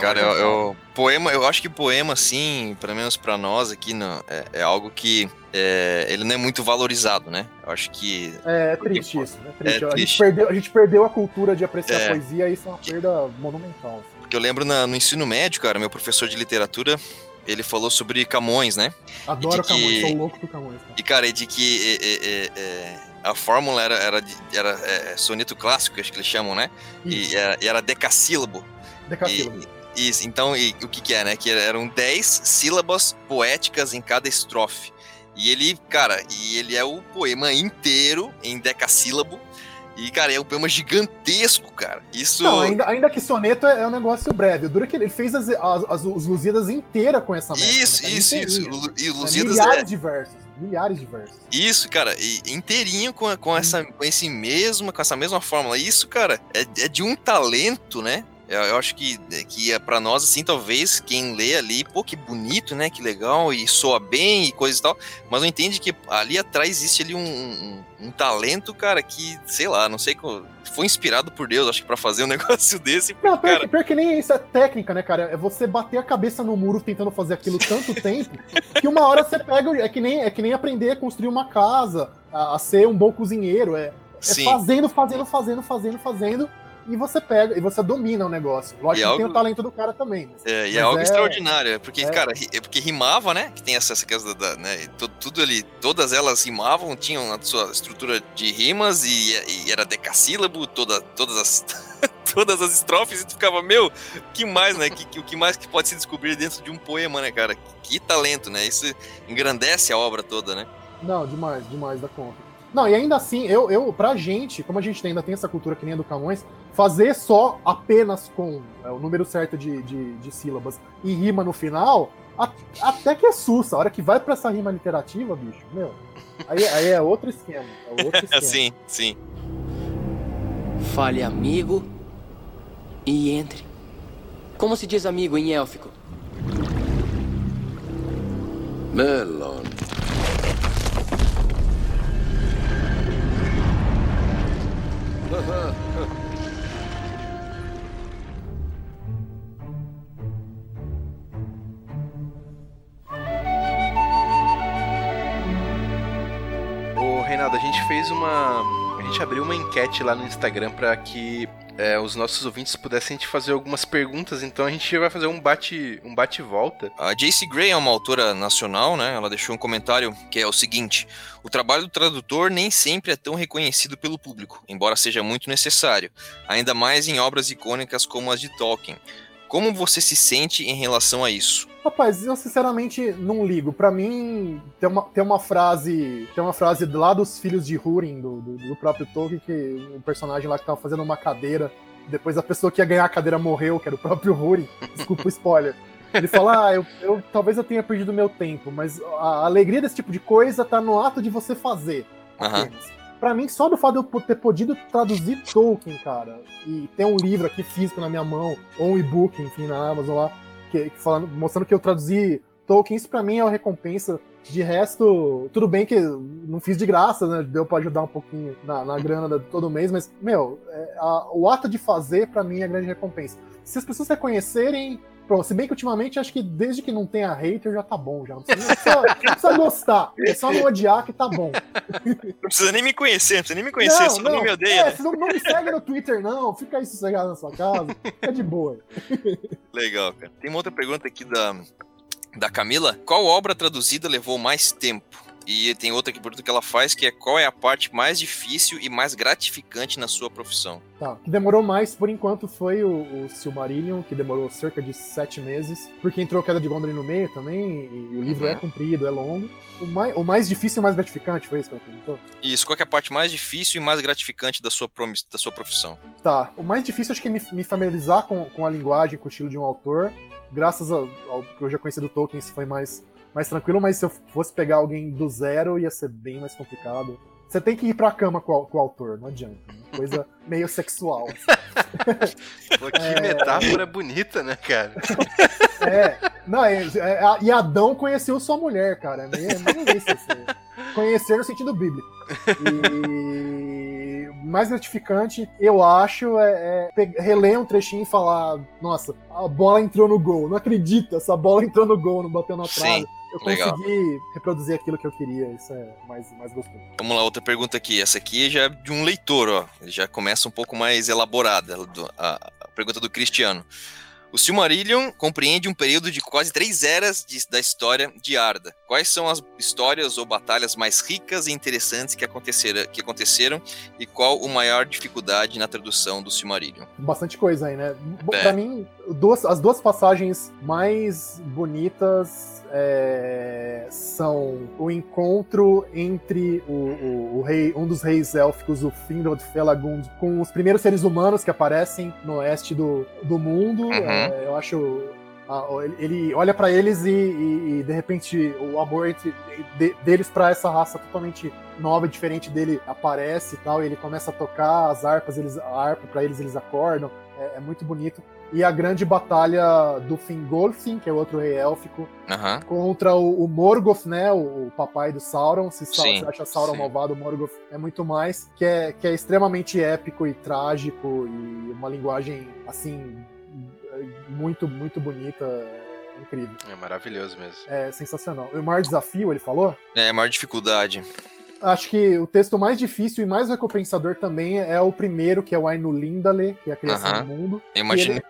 Cara, eu, eu- poema, eu acho que poema, assim, pelo menos pra nós aqui, não, é, é algo que é, ele não é muito valorizado, né? Eu acho que É triste isso, é triste. É a, triste. Gente perdeu, a gente perdeu a cultura de apreciar É. a poesia e isso é uma perda monumental. assim. Porque eu lembro na- no ensino médio, cara, meu professor de literatura, ele falou sobre Camões, né? Adoro de que- Camões, sou louco do Camões. cara. E, cara, e de que é, é, é, é, a fórmula era, era, era é, soneto clássico, acho que eles chamam, né? Isso, E era, e era decassílabo. decassílabo. Isso, então, e o que que é, né? Que eram 10 sílabas poéticas em cada estrofe. E ele, cara, e ele é o poema inteiro em decassílabo. E, cara, é um poema gigantesco, cara. Isso. Não, ainda, ainda que soneto é, é um negócio breve. O duro é que ele fez as, as, as, os Lusíadas inteiras com essa métrica, Isso, né, isso, isso. Lu- E É, Lusíadas milhares é. de versos. Milhares de versos. Isso, cara, inteirinho com, com, essa, com, esse mesmo, com essa mesma fórmula. Isso, cara, é, é de um talento, né? Eu, eu acho que, que é pra nós, assim, talvez, quem lê ali, pô, que bonito, né? Que legal, e soa bem e coisa e tal. Mas não entende que ali atrás existe ali um, um, um talento, cara, que, sei lá, não sei, co- foi inspirado por Deus, acho que pra fazer um negócio desse. Não, pior, Cara. que, pior que nem isso é técnica, né, cara? É você bater a cabeça no muro tentando fazer aquilo tanto tempo que uma hora você pega. É que nem, é que nem aprender a construir uma casa, a, a ser um bom cozinheiro. É, é fazendo, fazendo, fazendo, fazendo, fazendo. E você pega, e você domina o negócio. Lógico E que tem o talento do cara também. mas- É, e é algo é- extraordinário, porque, é. cara, é porque rimava, né? Que tem essa, essa questão da, né? e tu- Tudo ali, todas elas rimavam, tinham a sua estrutura de rimas e, e era decassílabo, toda, todas as todas as estrofes e tu ficava, meu, que mais, né? Que, que- o que mais que pode se descobrir dentro de um poema, né, cara? Que, talento, né? Isso engrandece a obra toda, né? Não, demais, demais da conta. Não, e ainda assim, eu, eu, pra gente, como a gente ainda tem essa cultura que nem a do Camões, fazer só apenas com é, o número certo de, de, de sílabas e rima no final, a- até que é sussa. A hora que vai pra essa rima literativa, bicho, meu, aí, aí é outro esquema. É outro esquema. Sim, sim. Fale amigo e entre. Como se diz amigo em élfico? Melon. Ô, Reinaldo, a gente fez uma. A gente abriu uma enquete lá no Instagram para que é, os nossos ouvintes pudessem te fazer algumas perguntas, então a gente vai fazer um bate um bate volta. A J.C. Gray é uma autora nacional, né? Ela deixou um comentário que é o seguinte: o trabalho do tradutor nem sempre é tão reconhecido pelo público, embora seja muito necessário, ainda mais em obras icônicas como as de Tolkien. Como você se sente em relação a isso? Rapaz, eu sinceramente não ligo. Pra mim, tem uma, tem uma frase. Tem uma frase lá dos filhos de Húrin, do, do, do próprio Tolkien, que um personagem lá que tava fazendo uma cadeira. Depois a pessoa que ia ganhar a cadeira morreu, que era o próprio Húrin. Desculpa o spoiler. Ele fala, ah, eu, eu- talvez eu tenha perdido meu tempo, mas a alegria desse tipo de coisa tá no ato de você fazer. Apenas. Pra mim, só do fato de eu ter podido traduzir Tolkien, cara, e ter um livro aqui físico na minha mão, ou um e-book, enfim, na Amazon lá, que, que falando, mostrando que eu traduzi Tolkien, isso pra mim é uma recompensa. De resto, tudo bem que não fiz de graça, né? Deu pra ajudar um pouquinho na, na grana todo mês, mas, meu, é, a- o ato de fazer, pra mim, é a grande recompensa. Se as pessoas reconhecerem. Pronto, se bem que ultimamente acho que desde que não tenha hater já tá bom, já. Não precisa, não precisa- não precisa gostar, é só não odiar que tá bom. Não precisa nem me conhecer, não precisa nem me conhecer, só não me odeia. É, né? não, não me segue no Twitter, não. Fica aí sossegado na sua casa. Fica de boa. Legal, cara. Tem uma outra pergunta aqui da, da Camila. Qual obra traduzida levou mais tempo? E tem outra pergunta que ela faz, que é qual é a parte mais difícil e mais gratificante na sua profissão? Tá. O que demorou mais, por enquanto, foi o, o Silmarillion, que demorou cerca de sete meses, porque entrou Queda de Gondolin no meio também, e o livro Uhum. é comprido, é longo. O mais, o mais difícil e mais gratificante foi isso que ela perguntou? Isso, qual é a parte mais difícil e mais gratificante da sua, da sua profissão? Tá. O mais difícil acho que é me, me familiarizar com, com a linguagem, com o estilo de um autor. Graças ao, ao que eu já conheci do Tolkien, isso foi mais, mais tranquilo, mas se eu fosse pegar alguém do zero, ia ser bem mais complicado. Você tem que ir pra cama com, o- com o autor, não adianta. né? Coisa meio sexual. Pô, que metáfora bonita, né, cara? É, não, é, é, e Adão conheceu sua mulher, cara. É meio, é meio isso, assim. Conhecer no sentido bíblico. E mais gratificante, eu acho, é, é reler um trechinho e falar: Nossa, a bola entrou no gol. Não acredito, essa bola entrou no gol, não bateu na trave. Eu legal. consegui reproduzir aquilo que eu queria. Isso é mais, mais gostoso. Vamos lá, outra pergunta aqui. Essa aqui já é de um leitor, ó. Ele Já começa um pouco mais elaborada. A, a pergunta do Cristiano. O Silmarillion compreende um período de quase três eras de- da história de Arda. Quais são as histórias ou batalhas mais ricas e interessantes que aconteceram, que aconteceram e qual a maior dificuldade na tradução do Silmarillion? Bastante coisa aí, né? É. Pra mim, duas, as duas passagens mais bonitas é, são o encontro entre o, o- o rei, um dos reis élficos, o Finrod Felagund, com os primeiros seres humanos que aparecem no oeste do, do mundo. Uhum. É, eu acho. Ah, ele- olha pra eles e, e- e, de repente o amor entre, de- deles pra essa raça totalmente nova, e diferente dele aparece e tal. E ele começa a tocar as harpas, eles, a harpa pra eles eles acordam. É, é muito bonito. E a grande batalha do Fingolfin, que é o outro rei élfico, Aham. contra o, o Morgoth, né? O, o papai do Sauron. Se Sa- Sim, você acha Sauron sim. malvado, o Morgoth é muito mais. Que é, que é extremamente épico e trágico e uma linguagem, assim, muito, muito bonita. É incrível. É maravilhoso mesmo. É sensacional. O maior desafio, ele falou? É, a maior dificuldade. Acho que o texto mais difícil e mais recompensador também é o primeiro, que é o Ainu Lindale, que é a criação Aham. do mundo. Eu imaginei.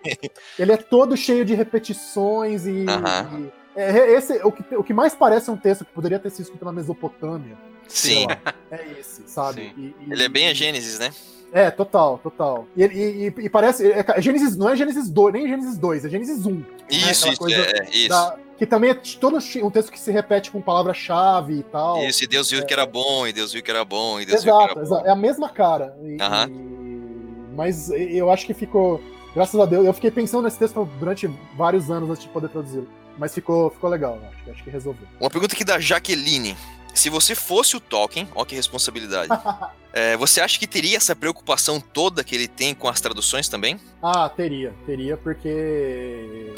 Ele é todo cheio de repetições e. Aham. e- é, esse, o, que, o que mais parece um texto que poderia ter sido escrito na Mesopotâmia. sei Sim. lá, é esse, sabe? Sim. E- e- Ele é bem a Gênesis, né? É, total, total. E, e- e- e parece. É, Gênesis, não é Gênesis 2, nem Gênesis 2, é Gênesis 1. Isso, aquela isso, é, é, isso. da- que também é todo um texto que se repete com palavra-chave e tal. Isso, e Deus viu que era bom, e Deus viu que era bom, e Deus viu que Exato, era bom. exato. É a mesma cara. E- e- Mas eu acho que ficou. Graças a Deus, eu fiquei pensando nesse texto durante vários anos antes de poder traduzi-lo. Mas ficou, ficou legal, acho, que- acho que resolveu. Uma pergunta aqui da Jaqueline. Se você fosse o Tolkien, ó que responsabilidade. é, você acha que teria essa preocupação toda que ele tem com as traduções também? Ah, teria, teria, porque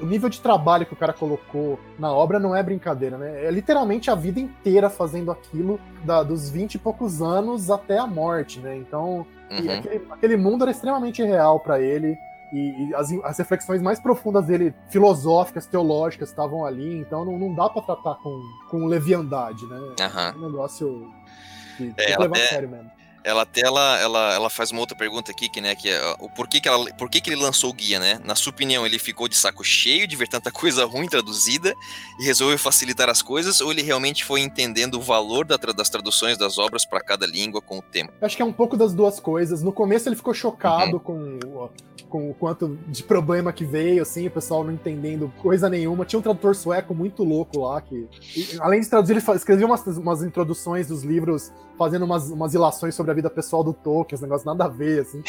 o nível de trabalho que o cara colocou na obra não é brincadeira, né? É literalmente a vida inteira fazendo aquilo, da- dos 20 e poucos anos até a morte, né? Então, Uhum. aquele, aquele mundo era extremamente real pra ele. E, e as, as reflexões mais profundas dele, filosóficas, teológicas, estavam ali. Então não, não dá pra tratar com, com leviandade, né? Aham. É um negócio que É, tem que ela levar a até- sério mesmo. Ela até ela, ela, ela faz uma outra pergunta aqui, que, né, que é o porquê que, ela, por que ele lançou o guia, né? Na sua opinião, ele ficou de saco cheio de ver tanta coisa ruim traduzida e resolveu facilitar as coisas, ou ele realmente foi entendendo o valor da das traduções das obras para cada língua com o tempo? Eu Acho que é um pouco das duas coisas. No começo ele ficou chocado Uhum. com, o- com o quanto de problema que veio, assim, o pessoal não entendendo coisa nenhuma. Tinha um tradutor sueco muito louco lá, que, e, além de traduzir, ele escrevia umas, umas introduções dos livros, fazendo umas, umas ilações sobre a vida pessoal do Tolkien, os negócios nada a ver, assim.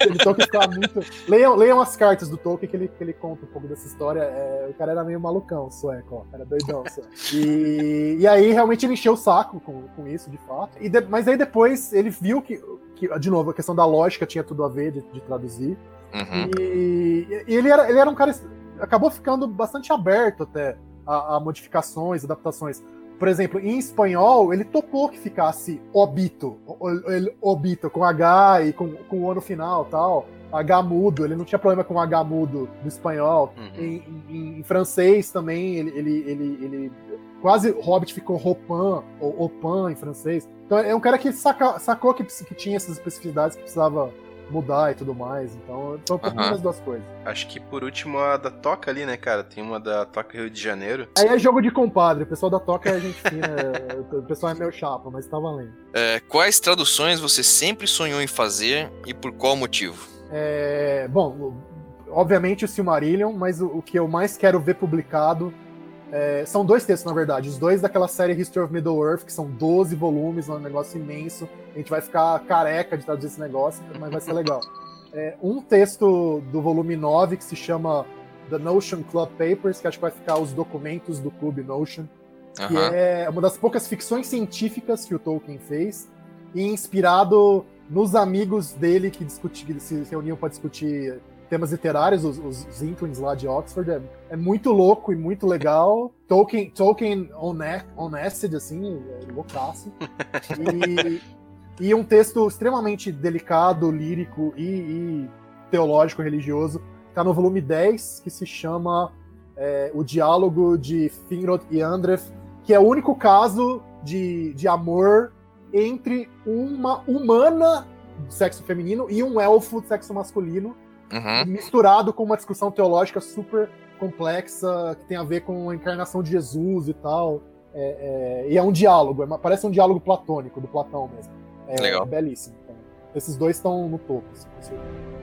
ele Tolkien ficava muito. Leiam, leiam as cartas do Tolkien que ele, que ele conta um pouco dessa história. É, o cara era meio malucão, sueco, ó. Era doidão, sueco. E, e aí realmente ele encheu o saco com, com isso, de fato. E de- mas aí depois ele viu que, que, de novo, a questão da lógica tinha tudo a ver de, de traduzir. Uhum. E, e ele, era, ele era um cara. Acabou ficando bastante aberto até a, a modificações, adaptações. Por exemplo, em espanhol, ele topou que ficasse obito, obito, com H e com, com o no final tal. H mudo, ele não tinha problema com H mudo no espanhol. Uhum. Em, em- em francês também, ele, ele, ele, ele- quase Hobbit ficou Ropan, ou Opan em francês. Então é um cara que saca- sacou que, que tinha essas especificidades que precisava mudar e tudo mais. Então foi um das duas coisas. Acho que por último a da Toca ali, né, cara? Tem uma da Toca Rio de Janeiro. Aí é jogo de compadre, o pessoal da Toca é gente fina, é- o pessoal é meu chapa, mas tá valendo. É, quais traduções você sempre sonhou em fazer e por qual motivo? É, bom, obviamente o Silmarillion, mas o, o que eu mais quero ver publicado é, são dois textos, na verdade. Os dois daquela série History of Middle-earth, que são 12 volumes, é um negócio imenso. A gente vai ficar careca de traduzir esse negócio, mas vai ser legal. É, um texto do volume 9 que se chama The Notion Club Papers, que acho que vai ficar os documentos do clube Notion, que Aham. é uma das poucas ficções científicas que o Tolkien fez, e inspirado nos amigos dele que, discuti, que se reuniam para discutir temas literários, os, os, os Inklings lá de Oxford. É, é muito louco e muito legal. Tolkien, Tolkien on, on acid, assim, é loucaço. E, e um texto extremamente delicado, lírico e, e teológico, religioso, está no volume 10, que se chama é, O Diálogo de Finrod e Andref, que é o único caso de, de amor entre uma humana do sexo feminino e um elfo do sexo masculino, Uhum. misturado com uma discussão teológica super complexa, que tem a ver com a encarnação de Jesus e tal. É, é, e é um diálogo, é parece um diálogo platônico, do Platão mesmo. É, Legal. belíssimo. Então, esses dois estão no topo. com certeza.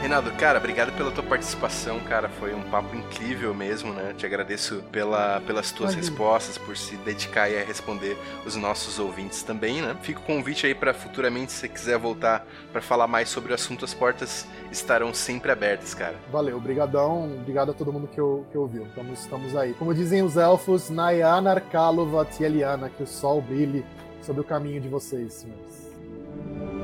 Reinaldo, cara, obrigado pela tua participação, cara. Foi um papo incrível mesmo, né? Te agradeço pela, pelas tuas Imagina. respostas, por se dedicar a responder os nossos ouvintes também, né? Fica o convite aí para futuramente, se você quiser voltar para falar mais sobre o assunto, as portas estarão sempre abertas, cara. Valeu, brigadão, obrigado a todo mundo que, eu, que ouviu. Estamos, estamos aí. Como dizem os elfos, Nayanar Kalova Tieliana, que o sol brilhe sobre o caminho de vocês, senhores.